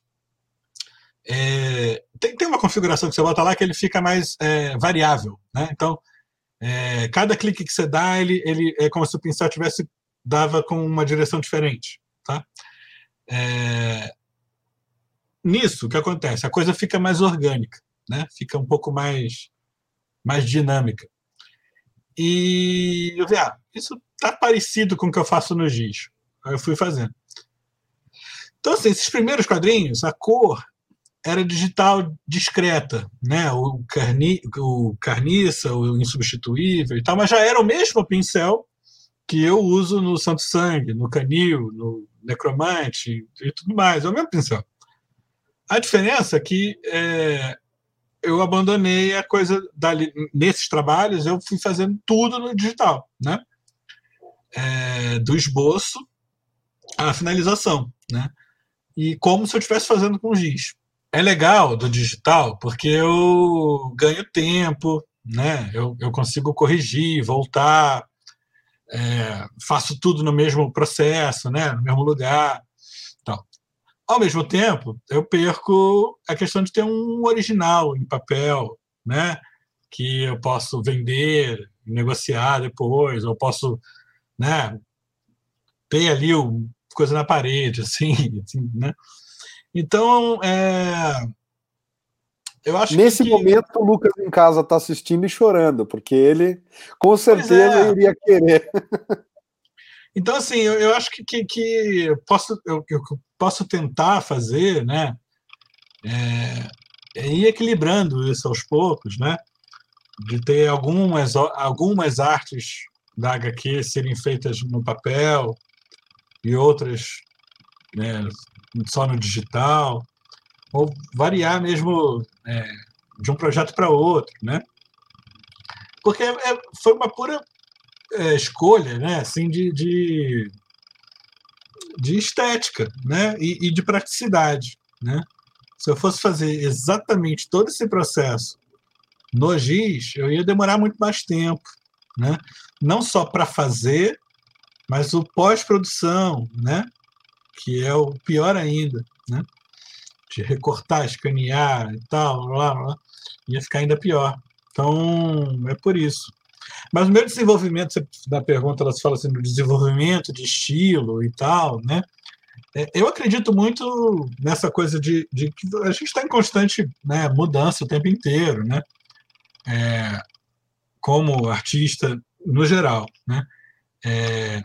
É, tem, tem uma configuração que você bota lá que ele fica mais é, variável. Né? Então, é, cada clique que você dá, ele, ele é como se o pincel tivesse dava com uma direção diferente. Tá? É, nisso, o que acontece? A coisa fica mais orgânica, né? fica um pouco mais, mais dinâmica. E eu vi, ah, isso tá parecido com o que eu faço no giz. Aí eu fui fazendo. Então, assim, esses primeiros quadrinhos, a cor era digital discreta, né? O, carni, o carniça, o insubstituível e tal, mas já era o mesmo pincel que eu uso no Santo Sangue, no Canil, no Necromante e tudo mais. É o mesmo pincel. A diferença é que é, eu abandonei a coisa nesses trabalhos, eu fui fazendo tudo no digital, né? É, do esboço à finalização, né? E como se eu estivesse fazendo com giz. É legal do digital porque eu ganho tempo, né? Eu, eu consigo corrigir, voltar, é, faço tudo no mesmo processo, né? No mesmo lugar. Ao mesmo tempo, eu perco a questão de ter um original em papel, né? Que eu posso vender, negociar depois, ou posso, né? Ter ali o, coisa na parede, assim, assim né? Então, é, eu acho Nesse que... momento, o Lucas em casa está assistindo e chorando, porque ele com certeza é. iria querer. Então, assim, eu, eu acho que, que, que posso, eu, eu, posso tentar fazer, né? É, é ir equilibrando isso aos poucos, né? De ter algumas, algumas artes da HQ serem feitas no papel e outras né, só no digital, ou variar mesmo é, de um projeto para outro, né? Porque é, foi uma pura é, escolha, né, assim, de, de, de estética, né, e, e, de praticidade, né. Se eu fosse fazer exatamente todo esse processo no GIS, eu ia demorar muito mais tempo, né, não só para fazer, mas o pós-produção, né, que é o pior ainda, né, de recortar, escanear e tal, blá, blá, ia ficar ainda pior. Então, é por isso. Mas o meu desenvolvimento, da pergunta, ela fala assim, do desenvolvimento de estilo e tal, né? É, eu acredito muito nessa coisa de, de que a gente está em constante né, mudança o tempo inteiro, né? É, como artista no geral, né? É,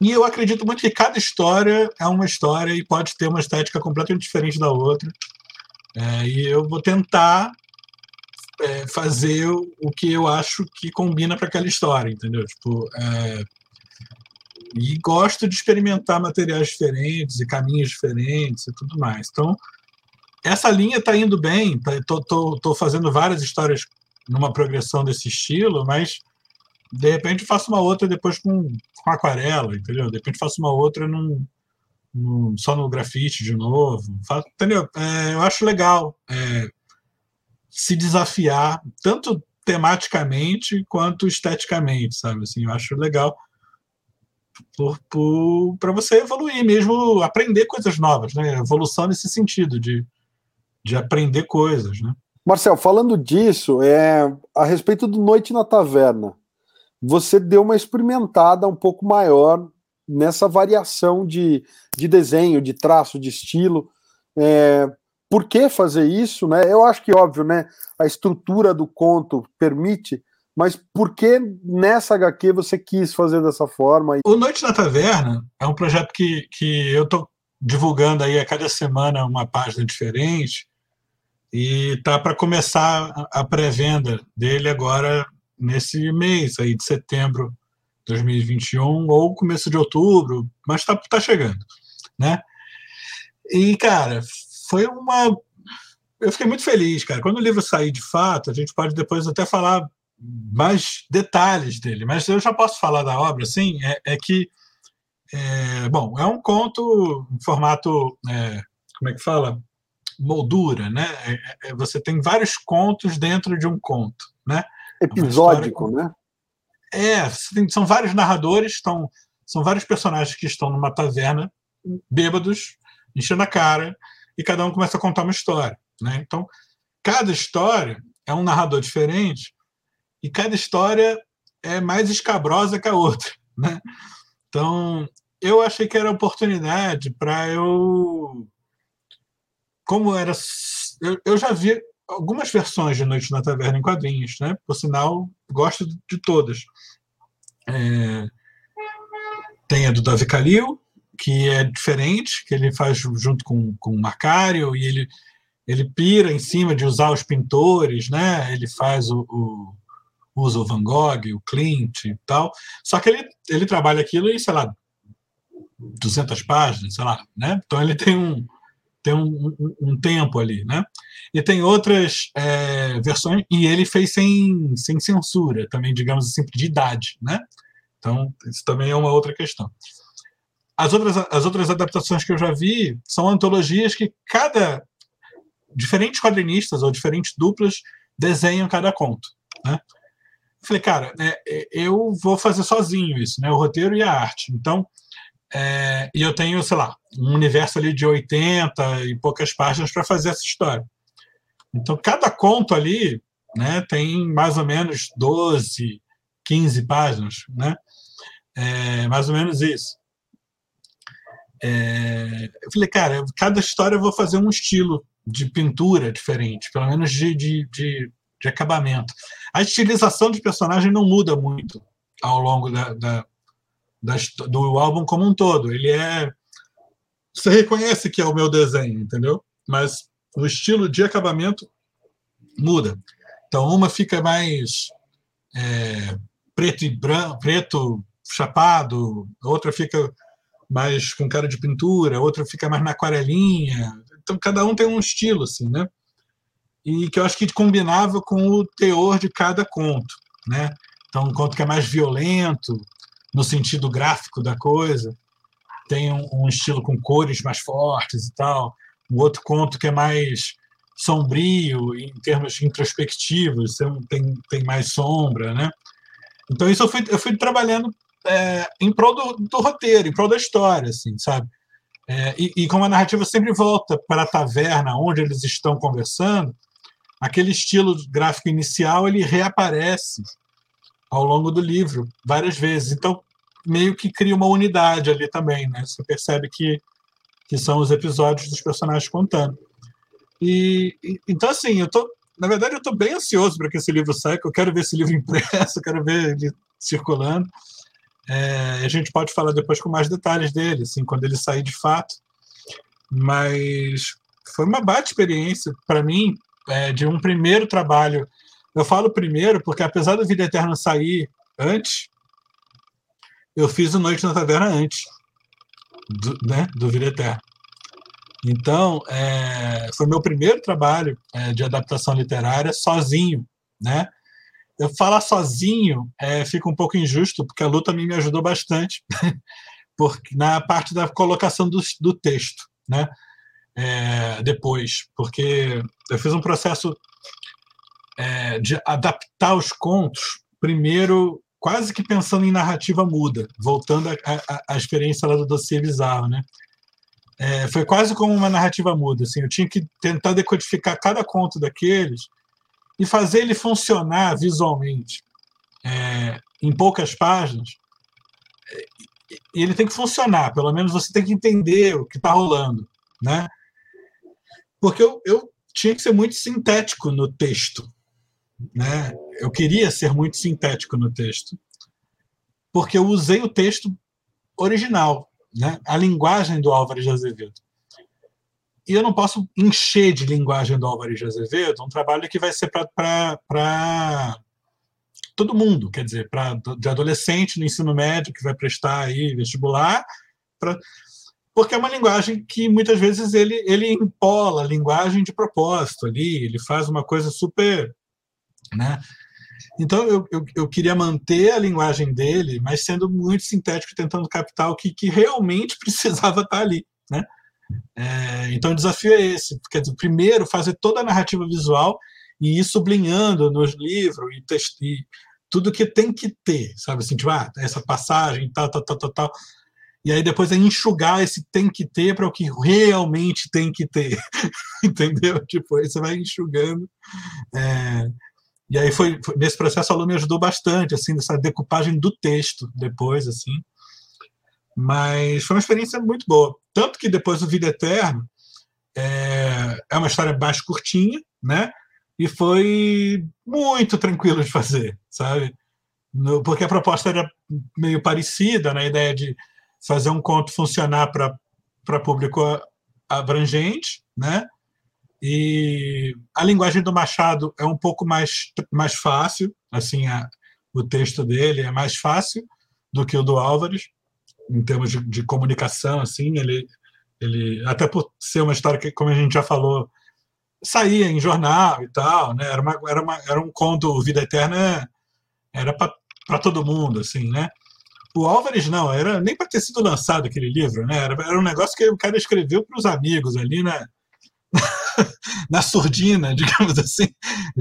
e eu acredito muito que cada história é uma história e pode ter uma estética completamente diferente da outra. É, e eu vou tentar é, fazer o que eu acho que combina para aquela história, entendeu? Tipo, é, e gosto de experimentar materiais diferentes e caminhos diferentes e tudo mais. Então, essa linha está indo bem. Estou tô, tô, fazendo várias histórias numa progressão desse estilo, mas de repente faço uma outra depois com, com aquarela, entendeu? De repente faço uma outra num, num, só no grafite de novo. Faço, entendeu? É, eu acho legal. É, se desafiar, tanto tematicamente quanto esteticamente, sabe? Assim, eu acho legal para você evoluir mesmo, aprender coisas novas, né? Evolução nesse sentido, de, de aprender coisas, né? Marcel, falando disso, é, a respeito do Noite na Taverna, você deu uma experimentada um pouco maior nessa variação de, de desenho, de traço, de estilo. É, por que fazer isso, né? Eu acho que óbvio, né? A estrutura do conto permite, mas por que nessa HQ você quis fazer dessa forma? O Noite na Taverna é um projeto que, que eu estou divulgando aí a cada semana uma página diferente e tá para começar a pré-venda dele agora nesse mês aí de setembro de 2021 ou começo de outubro, mas tá, tá chegando, né? E cara, foi uma. Eu fiquei muito feliz, cara. Quando o livro sair de fato, a gente pode depois até falar mais detalhes dele, mas eu já posso falar da obra, assim, é, é que. É, bom, é um conto em formato. É, como é que fala? Moldura, né? É, é, você tem vários contos dentro de um conto, né? Episódico, né? É, são vários narradores, estão, são vários personagens que estão numa taverna, bêbados, enchendo a cara, e cada um começa a contar uma história. Né? Então, cada história é um narrador diferente e cada história é mais escabrosa que a outra. Né? Então, eu achei que era oportunidade para eu. Como era. Eu, já vi algumas versões de Noite na Taverna em quadrinhos, né? Por sinal, gosto de todas. É... Tem a do Davi Kalil, que é diferente, que ele faz junto com, com o Macário, e ele, ele pira em cima de usar os pintores, né? ele faz o, o, usa o Van Gogh, o Clint e tal. Só que ele, ele trabalha aquilo em, sei lá, 200 páginas, sei lá, né? Então ele tem um, tem um, um, um tempo ali, né? E tem outras é, versões, e ele fez sem, sem censura, também, digamos assim, de idade, né? Então, isso também é uma outra questão. As outras, as outras adaptações que eu já vi são antologias que cada diferentes quadrinistas ou diferentes duplas desenham cada conto, né? Falei, cara, é, eu vou fazer sozinho isso, né? O roteiro e a arte. Então, é, e eu tenho, sei lá, um universo ali de 80 e poucas páginas para fazer essa história. Então, cada conto ali né, tem mais ou menos 12, 15 páginas, né? É, mais ou menos isso. É, eu falei, cara, cada história eu vou fazer um estilo de pintura diferente, pelo menos de, de, de, de acabamento. A estilização de personagem não muda muito ao longo da, da, da, do álbum como um todo. Ele é. Você reconhece que é o meu desenho, entendeu? Mas o estilo de acabamento muda. Então, uma fica mais é, preto e branco, preto chapado, outra fica mais com cara de pintura, outra fica mais na aquarelinha. Então, cada um tem um estilo, assim, né? E que eu acho que combinava com o teor de cada conto, né? Então, um conto que é mais violento, no sentido gráfico da coisa, tem um, um estilo com cores mais fortes e tal. Um outro conto que é mais sombrio em termos introspectivos, tem, tem mais sombra, né? Então isso eu fui, eu fui trabalhando é, em prol do, do, roteiro, em prol da história, assim, sabe? É, e, e, como a narrativa sempre volta para a taverna onde eles estão conversando, aquele estilo gráfico inicial ele reaparece ao longo do livro várias vezes. Então meio que cria uma unidade ali também, né? Você percebe que que são os episódios dos personagens contando. E, e então assim, eu tô na verdade, eu estou bem ansioso para que esse livro saia, eu quero ver esse livro impresso, quero ver ele circulando. É, a gente pode falar depois com mais detalhes dele, assim, quando ele sair de fato. Mas foi uma bate experiência para mim é, de um primeiro trabalho. Eu falo primeiro porque, apesar do Vida Eterna sair antes, eu fiz o Noite na Taverna antes do, né, do Vida Eterna. Então, é, foi meu primeiro trabalho é, de adaptação literária sozinho, né? Eu falar sozinho é, fica um pouco injusto, porque a Lu também me ajudou bastante porque, na parte da colocação do, do texto, né? É, depois, porque eu fiz um processo é, de adaptar os contos, primeiro quase que pensando em narrativa muda, voltando à experiência lá do dossiê bizarro, né? É, foi quase como uma narrativa muda, assim, eu tinha que tentar decodificar cada conto daqueles e fazer ele funcionar visualmente é, em poucas páginas, ele tem que funcionar, pelo menos você tem que entender o que está rolando, né? Porque eu, eu tinha que ser muito sintético no texto, né? Eu queria ser muito sintético no texto, porque eu usei o texto original, né? A linguagem do Álvares de Azevedo e eu não posso encher de linguagem do Álvares de Azevedo um trabalho que vai ser para todo mundo, quer dizer, para de adolescente no ensino médio que vai prestar aí vestibular, pra, porque é uma linguagem que muitas vezes ele, ele empola a linguagem de propósito ali, ele faz uma coisa super. Né? Então eu, eu, eu queria manter a linguagem dele, mas sendo muito sintético, tentando captar o que, que realmente precisava estar ali. Né? É, então o desafio é esse, quer dizer, primeiro fazer toda a narrativa visual e ir sublinhando nos livros e, tudo que tem que ter, sabe assim, tipo, ah, essa passagem, tal, tal, tal, tal, tal. E aí depois é enxugar esse tem que ter para o que realmente tem que ter, entendeu? Tipo, aí você vai enxugando. É, e aí foi, foi, nesse processo a Lu me ajudou bastante, assim, nessa decupagem do texto depois, assim. Mas foi uma experiência muito boa. Tanto que depois o Vida Eterno é, é uma história mais curtinha, né? E foi muito tranquilo de fazer, sabe? No, porque a proposta era meio parecida na ideia de fazer um conto funcionar para público abrangente, né? E a linguagem do Machado é um pouco mais, mais fácil, assim, a, o texto dele é mais fácil do que o do Álvares, em termos de, de comunicação, assim, ele, ele até por ser uma história que, como a gente já falou, saía em jornal e tal, né? Era, uma, era, uma, era um conto Vida Eterna, era para todo mundo, assim, né? O Álvares não, era nem para ter sido lançado aquele livro, né? Era, era um negócio que o cara escreveu para os amigos ali na, na surdina, digamos assim,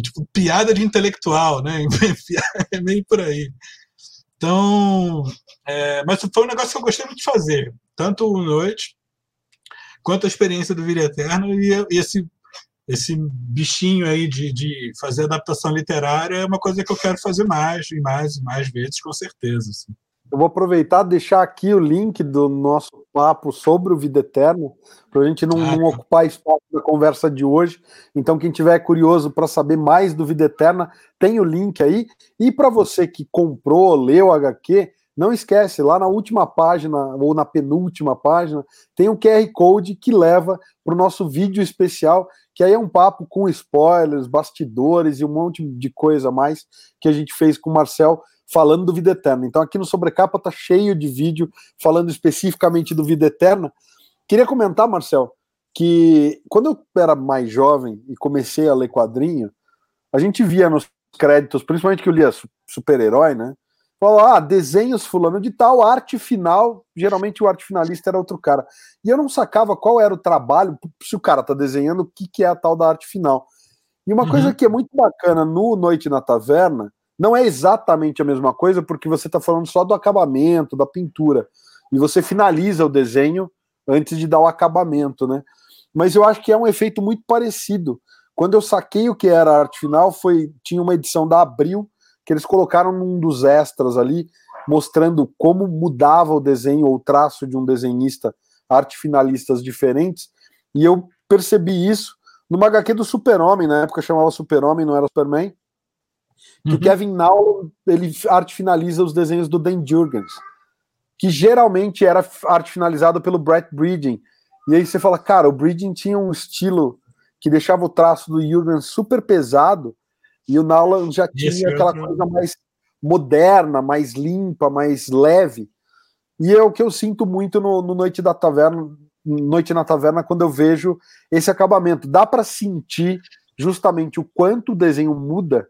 tipo piada de intelectual, né? É meio por aí. Então, é, mas foi um negócio que eu gostei muito de fazer, tanto o Noite quanto a experiência do Vida Eterno e, e esse esse bichinho aí de, de fazer adaptação literária é uma coisa que eu quero fazer mais e mais e mais vezes, com certeza. Assim. Eu vou aproveitar e deixar aqui o link do nosso papo sobre o Vida Eterna, para a gente não, ah, não, ocupar espaço da conversa de hoje. Então, quem tiver curioso para saber mais do Vida Eterna, tem o link aí. E para você que comprou, leu HQ, não esquece, lá na última página, ou na penúltima página, tem um QR Code que leva para o nosso vídeo especial, que aí é um papo com spoilers, bastidores e um monte de coisa mais que a gente fez com o Marcel falando do Vida Eterna. Então aqui no Sobrecapa tá cheio de vídeo falando especificamente do Vida Eterna. Queria comentar, Marcel, que quando eu era mais jovem e comecei a ler quadrinho, a gente via nos créditos, principalmente que eu lia super-herói, né? Falou, ah, desenhos fulano de tal, arte final, geralmente o arte finalista era outro cara. E eu não sacava qual era o trabalho, se o cara tá desenhando, o que, que é a tal da arte final. E uma uhum. coisa que é muito bacana no Noite na Taverna não é exatamente a mesma coisa, porque você está falando só do acabamento, da pintura. E você finaliza o desenho antes de dar o acabamento, né? Mas eu acho que é um efeito muito parecido. Quando eu saquei o que era a arte final, foi tinha uma edição da Abril que eles colocaram num dos extras ali, mostrando como mudava o desenho ou o traço de um desenhista, arte finalistas diferentes. E eu percebi isso numa HQ do Super-Homem, na época chamava Super-Homem, não era Superman que uhum. o Kevin Nowlan ele arte finaliza os desenhos do Dan Jurgens, que geralmente era arte finalizada pelo Brett Bridgen. E aí você fala, cara, o Bridgen tinha um estilo que deixava o traço do Jurgens super pesado e o Nowlan já tinha Isso, aquela coisa mais moderna, mais limpa, mais leve. E é o que eu sinto muito no, no Noite da Taverna, Noite na Taverna, quando eu vejo esse acabamento. Dá para sentir justamente o quanto o desenho muda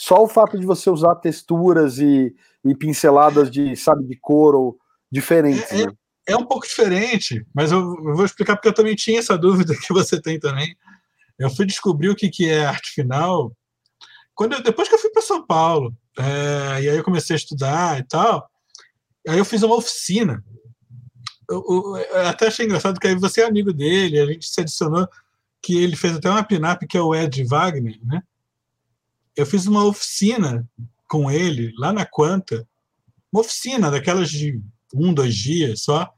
só o fato de você usar texturas e, e pinceladas de, sabe, de couro diferentes. É, né? é, um pouco diferente, mas eu, eu, vou explicar porque eu também tinha essa dúvida que você tem também. Eu fui descobrir o que, que é arte final quando eu, depois que eu fui para São Paulo. É, e aí eu comecei a estudar e tal. Aí eu fiz uma oficina. Eu, eu, eu até achei engraçado que aí você é amigo dele, a gente se adicionou que ele fez até uma pinap que é o Ed Wagner, né? Eu fiz uma oficina com ele lá na Quanta, uma oficina daquelas de um, dois dias só.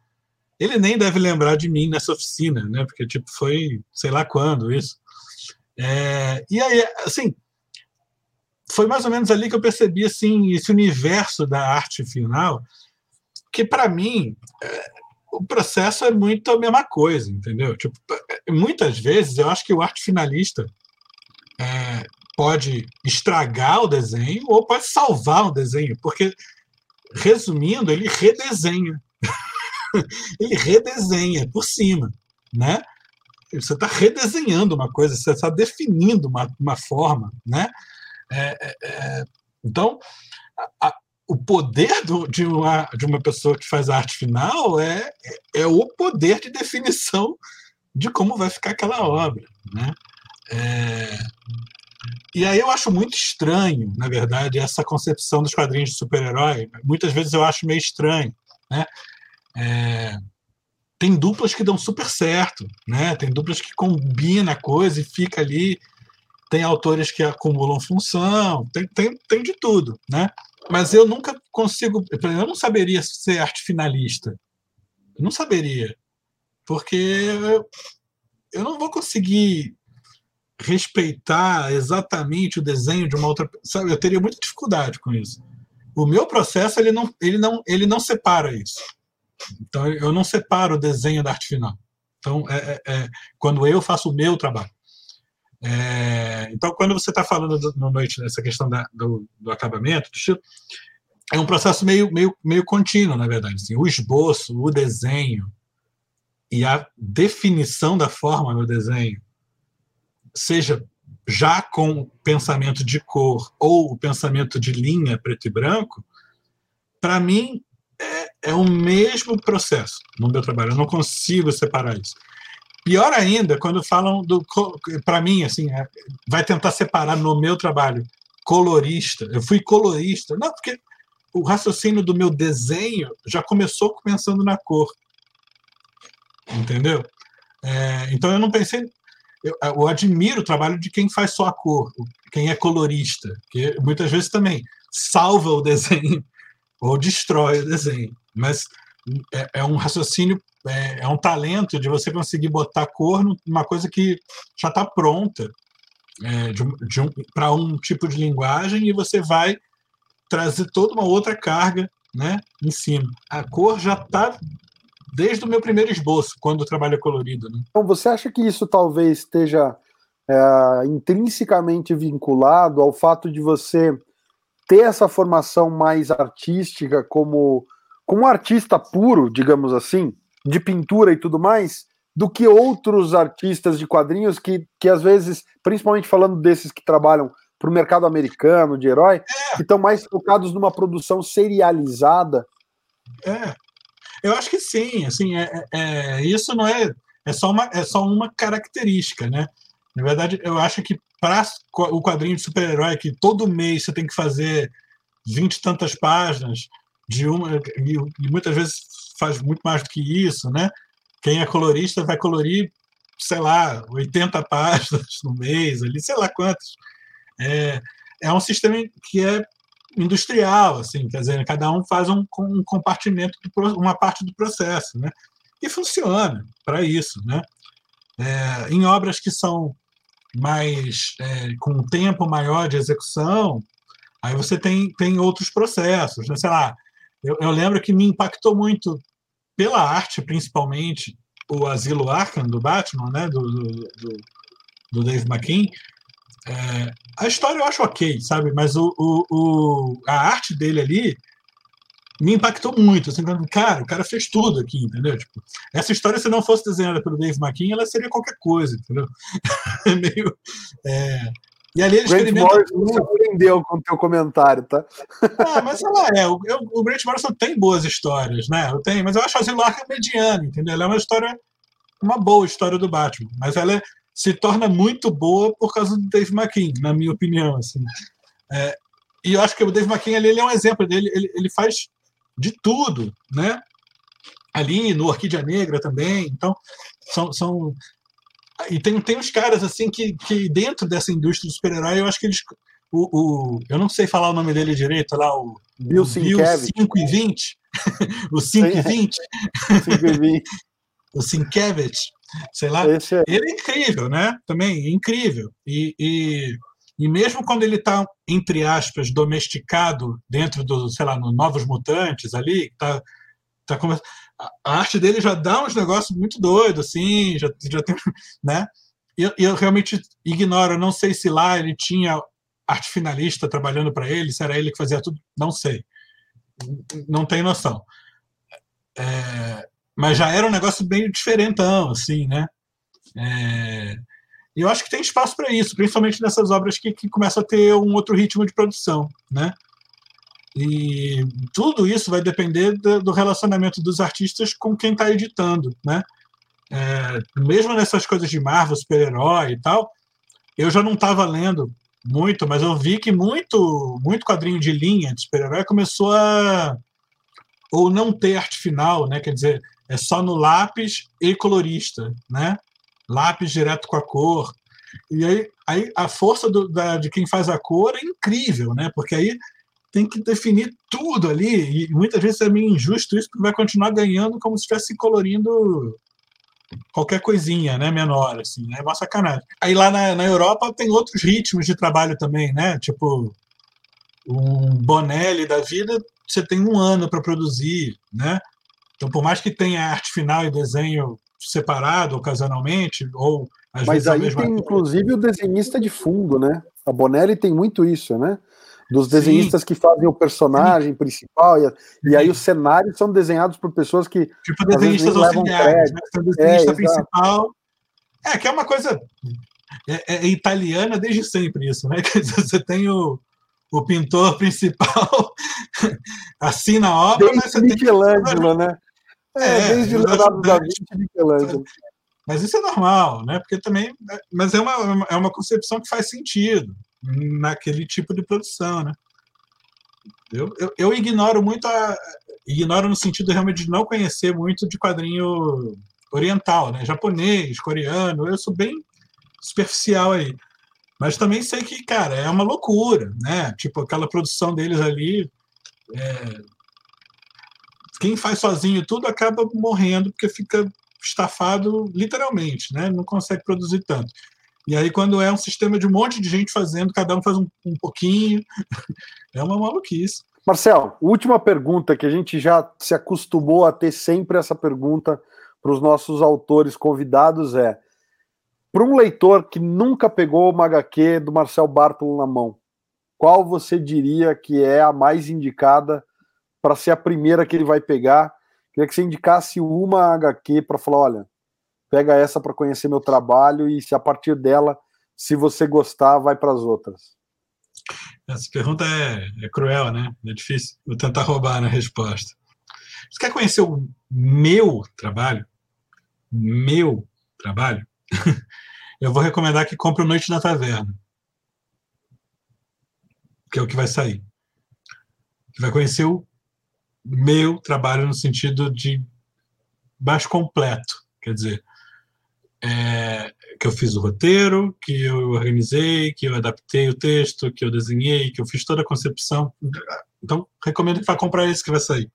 Ele nem deve lembrar de mim nessa oficina, né? Porque tipo foi sei lá quando isso. É, e aí, assim, foi mais ou menos ali que eu percebi assim esse universo da arte final, que para mim é, o processo é muito a mesma coisa, entendeu? Tipo, muitas vezes eu acho que o arte finalista é, pode estragar o desenho ou pode salvar o desenho, porque, resumindo, ele redesenha. ele redesenha por cima, né? Você está redesenhando uma coisa, você está definindo uma, uma forma, né? É, é, é então, a, a, o poder do, de, uma, de uma pessoa que faz arte final é, é o poder de definição de como vai ficar aquela obra, né? É, e aí eu acho muito estranho, na verdade, essa concepção dos quadrinhos de super-herói. Muitas vezes eu acho meio estranho. Né? É, tem duplas que dão super certo, né? tem duplas que combinam a coisa e fica ali. Tem autores que acumulam função, tem, tem, tem de tudo. Né? Mas eu nunca consigo. Eu não saberia ser arte finalista. Eu não saberia. Porque eu, eu não vou conseguir respeitar exatamente o desenho de uma outra sabe eu teria muita dificuldade com isso. O meu processo ele não ele não ele não separa isso. Então eu não separo o desenho da arte final. Então é, é, é quando eu faço o meu trabalho. É, então, quando você está falando do, no noite nessa questão da, do, do, acabamento, do estilo, é um processo meio, meio, meio contínuo, na verdade. Assim, o esboço, o desenho e a definição da forma no desenho, seja já com pensamento de cor ou o pensamento de linha preto e branco, para mim é, é o mesmo processo no meu trabalho. Eu não consigo separar isso. Pior ainda, quando falam do. Para mim, assim, é, vai tentar separar no meu trabalho colorista. Eu fui colorista. Não, porque o raciocínio do meu desenho já começou pensando na cor. Entendeu? É, então eu não pensei. Eu, eu, admiro o trabalho de quem faz só a cor, quem é colorista, que muitas vezes também salva o desenho ou destrói o desenho. Mas é, é um raciocínio é, é, um talento de você conseguir botar cor numa coisa que já está pronta é, um, para um tipo de linguagem e você vai trazer toda uma outra carga né, em cima. A cor já está desde o meu primeiro esboço, quando o trabalho é colorido. Né? Então, você acha que isso talvez esteja é, intrinsecamente vinculado ao fato de você ter essa formação mais artística como, como um artista puro, digamos assim? de pintura e tudo mais do que outros artistas de quadrinhos que, que às vezes, principalmente falando desses que trabalham para o mercado americano de herói, é. que estão mais focados numa produção serializada. É, eu acho que sim, assim, é, é, é, isso não é é só uma é só uma característica, né? Na verdade, eu acho que para o quadrinho de super-herói que todo mês você tem que fazer vinte e tantas páginas de uma e, e muitas vezes faz muito mais do que isso, né? Quem é colorista vai colorir, sei lá, 80 páginas no mês, ali, sei lá quantos. É, é um sistema que é industrial, assim, quer dizer, cada um faz um, um compartimento, do, uma parte do processo, né? E funciona para isso, né? É, em obras que são mais é, com um tempo maior de execução, aí você tem, tem outros processos, né? sei lá. Eu, eu lembro que me impactou muito pela arte, principalmente, o Asilo Arkham do Batman, né, do, do, do, do Dave McKean, é, a história eu acho ok, sabe? Mas o, o, o, a arte dele ali me impactou muito. Assim, cara, o cara fez tudo aqui, entendeu? Tipo, essa história, se não fosse desenhada pelo Dave McKean, ela seria qualquer coisa, entendeu? é meio. É, e ali ele experimenta. Morrison não surpreendeu com o teu comentário, tá? Ah, mas sei lá, é, o, o Grant Morrison tem boas histórias, né? Eu tenho, mas eu acho a Asilo Arkham mediano, entendeu? Ela é uma história, uma boa história do Batman, mas ela é, se torna muito boa por causa do Dave McKean, na minha opinião, assim. É, e eu acho que o Dave McKean ali, ele é um exemplo dele, ele, ele faz de tudo, né? Ali no Orquídea Negra também, então são, são e tem, tem uns caras assim que, que dentro dessa indústria do super-herói, eu acho que eles. O, o, eu não sei falar o nome dele direito lá, o Bill, Bill 5 e 20. o 5 e 20. 5 e 20. o Sienkiewicz, sei lá. É. Ele é incrível, né? Também incrível. E, e, e mesmo quando ele está, entre aspas, domesticado dentro do, sei lá, no Novos Mutantes ali, tá, tá a arte dele já dá uns negócios muito doidos, assim, já, já tem, né? E eu, eu, realmente ignoro, não sei se lá ele tinha arte finalista trabalhando para ele, se era ele que fazia tudo, não sei. Não tenho noção. É, mas já era um negócio bem diferentão, assim, né? É, e eu acho que tem espaço para isso, principalmente nessas obras que, que começam a ter um outro ritmo de produção, né? E tudo isso vai depender do relacionamento dos artistas com quem está editando, né? É, mesmo nessas coisas de Marvel, super-herói e tal, eu já não estava lendo muito, mas eu vi que muito, muito quadrinho de linha de super-herói começou a ou não ter arte final, né? Quer dizer, é só no lápis e colorista, né? Lápis direto com a cor. E aí, aí a força do, da, de quem faz a cor é incrível, né? Porque aí tem que definir tudo ali. E muitas vezes é meio injusto isso, porque vai continuar ganhando como se estivesse colorindo qualquer coisinha, né, menor, assim, né, é uma sacanagem. Aí lá na, na Europa tem outros ritmos de trabalho também, né, tipo um Bonelli da vida, você tem um ano para produzir, né, então por mais que tenha arte final e desenho separado, ocasionalmente, ou às Mas vezes aí tem inclusive o desenhista de fundo, né? A Bonelli tem muito isso, né? Dos desenhistas Sim. que fazem o personagem Sim. principal, e, e, aí os cenários são desenhados por pessoas que. Tipo desenhistas auxiliares, né? O desenhista é, principal. É, que é uma coisa. É, é, italiana desde sempre isso, né? Quer dizer, você tem o, o pintor principal assina a obra, desde mas você Michelangelo, tem... né? É, é desde Leonardo da Vinci e Michelangelo. Mas isso é normal, né? Porque também, mas é uma, é uma concepção que faz sentido naquele tipo de produção, né? Eu, eu, eu, ignoro muito a. Ignoro no sentido realmente de não conhecer muito de quadrinho oriental, né? Japonês, coreano, eu sou bem superficial aí. Mas também sei que, cara, é uma loucura, né? Tipo, aquela produção deles ali. É... Quem faz sozinho tudo acaba morrendo porque fica estafado literalmente, né? Não consegue produzir tanto. E aí, quando é um sistema de um monte de gente fazendo, cada um faz um, um pouquinho, é uma maluquice. Marcel, última pergunta que a gente já se acostumou a ter sempre essa pergunta para os nossos autores convidados é: para um leitor que nunca pegou uma HQ do Marcel Bartolo na mão, qual você diria que é a mais indicada para ser a primeira que ele vai pegar? Queria que você indicasse uma HQ para falar: olha, pega essa para conhecer meu trabalho e se a partir dela, se você gostar, vai para as outras. Essa pergunta é, é, cruel, né? É difícil. Vou tentar roubar na resposta. Você quer conhecer o meu trabalho? Meu trabalho? Eu vou recomendar que compre o Noite na Taverna. Que é o que vai sair. Você vai conhecer o meu trabalho no sentido de mais completo. Quer dizer, é, que eu fiz o roteiro, que eu organizei, que eu adaptei o texto, que eu desenhei, que eu fiz toda a concepção. Então, recomendo que vá comprar esse que vai sair.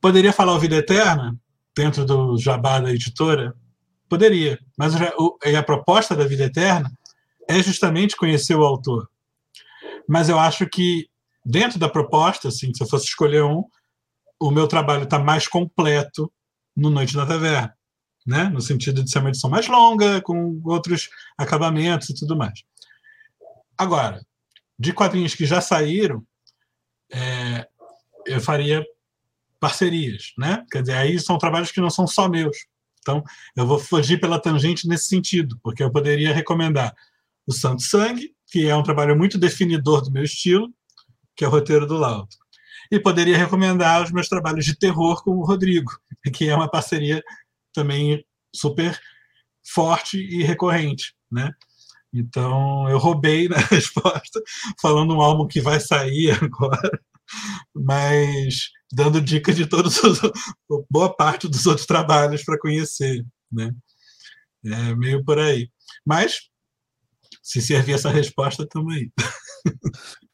Poderia falar o Vida Eterna dentro do jabá da editora? Poderia, mas a proposta da Vida Eterna é justamente conhecer o autor. Mas eu acho que dentro da proposta, assim, se eu fosse escolher um, o meu trabalho está mais completo no Noite na Taverna né? no sentido de ser uma edição mais longa, com outros acabamentos e tudo mais. Agora, de quadrinhos que já saíram, é, eu faria parcerias, né? Quer dizer, aí são trabalhos que não são só meus. Então, eu vou fugir pela tangente nesse sentido, porque eu poderia recomendar o Santo Sangue, que é um trabalho muito definidor do meu estilo, que é o roteiro do Lauto. E poderia recomendar os meus trabalhos de terror com o Rodrigo, que é uma parceria também super forte e recorrente, né? Então eu roubei na resposta, falando um álbum que vai sair agora, mas dando dica de todos os, boa parte dos outros trabalhos para conhecer, né? É meio por aí. Mas se servir essa resposta também.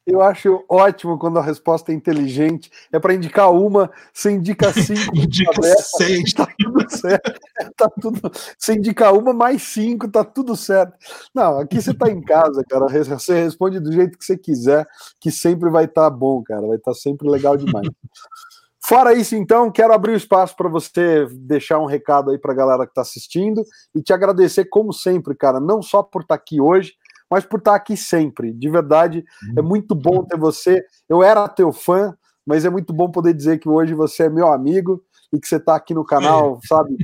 Eu acho ótimo quando a resposta é inteligente. É para indicar uma, você indica cinco. indica seis. Tá tudo certo. Tá tudo... Você indica uma mais cinco, tá tudo certo. Não, aqui você tá em casa, cara. Você responde do jeito que você quiser, que sempre vai estar tá bom, cara. Vai estar tá sempre legal demais. Fora isso, então, quero abrir o espaço para você deixar um recado aí para a galera que está assistindo e te agradecer, como sempre, cara, não só por estar tá aqui hoje, mas por estar aqui sempre. De verdade, é uhum. muito bom ter você. Eu era teu fã, mas é muito bom poder dizer que hoje você é meu amigo e que você está aqui no canal, sabe,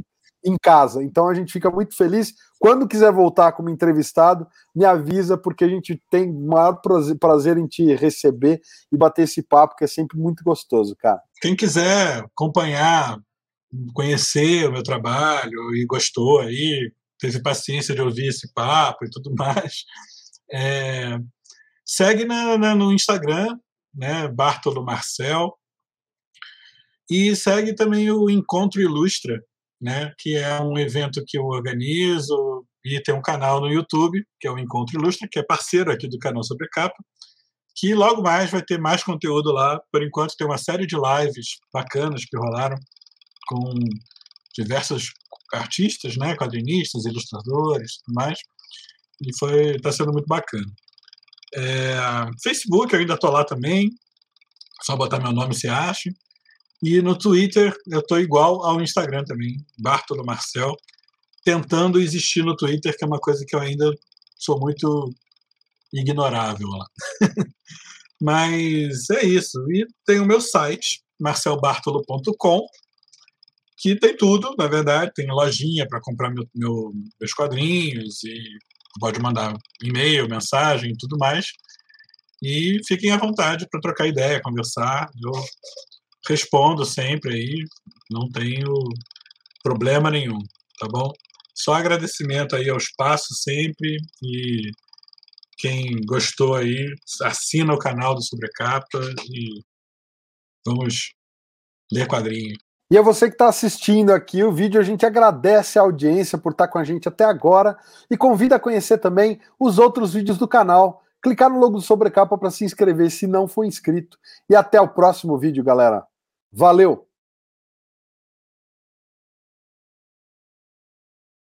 em casa. Então a gente fica muito feliz. Quando quiser voltar como entrevistado, me avisa, porque a gente tem maior prazer, prazer em te receber e bater esse papo, que é sempre muito gostoso, cara. Quem quiser acompanhar, conhecer o meu trabalho e gostou aí, teve paciência de ouvir esse papo e tudo mais, é, segue na, na, no Instagram, né, Bartolo Marcel, e segue também o Encontro Ilustra, né, que é um evento que eu organizo e tem um canal no YouTube, que é o Encontro Ilustra, que é parceiro aqui do canal Sobre Capa, que logo mais vai ter mais conteúdo lá. Por enquanto tem uma série de lives bacanas que rolaram com diversos artistas, né, quadrinistas, ilustradores, tudo mais e foi está sendo muito bacana. É, Facebook, eu ainda estou lá também, só botar meu nome se acha. E no Twitter eu estou igual ao Instagram também, Bartolo Marcel, tentando existir no Twitter, que é uma coisa que eu ainda sou muito ignorável lá. Mas é isso. E tem o meu site, marcelbartolo.com, que tem tudo, na verdade. Tem lojinha para comprar meu, meu, meus quadrinhos e pode mandar e-mail, mensagem tudo mais. E fiquem à vontade para trocar ideia, conversar. Eu respondo sempre aí, não tenho problema nenhum, tá bom? Só agradecimento aí ao espaço sempre e quem gostou aí, assina o canal do Sobrecapa e vamos ler quadrinho. E a você que está assistindo aqui o vídeo, a gente agradece a audiência por estar tá com a gente até agora e convida a conhecer também os outros vídeos do canal. Clicar no logo do Sobrecapa para se inscrever se não for inscrito. E até o próximo vídeo, galera. Valeu!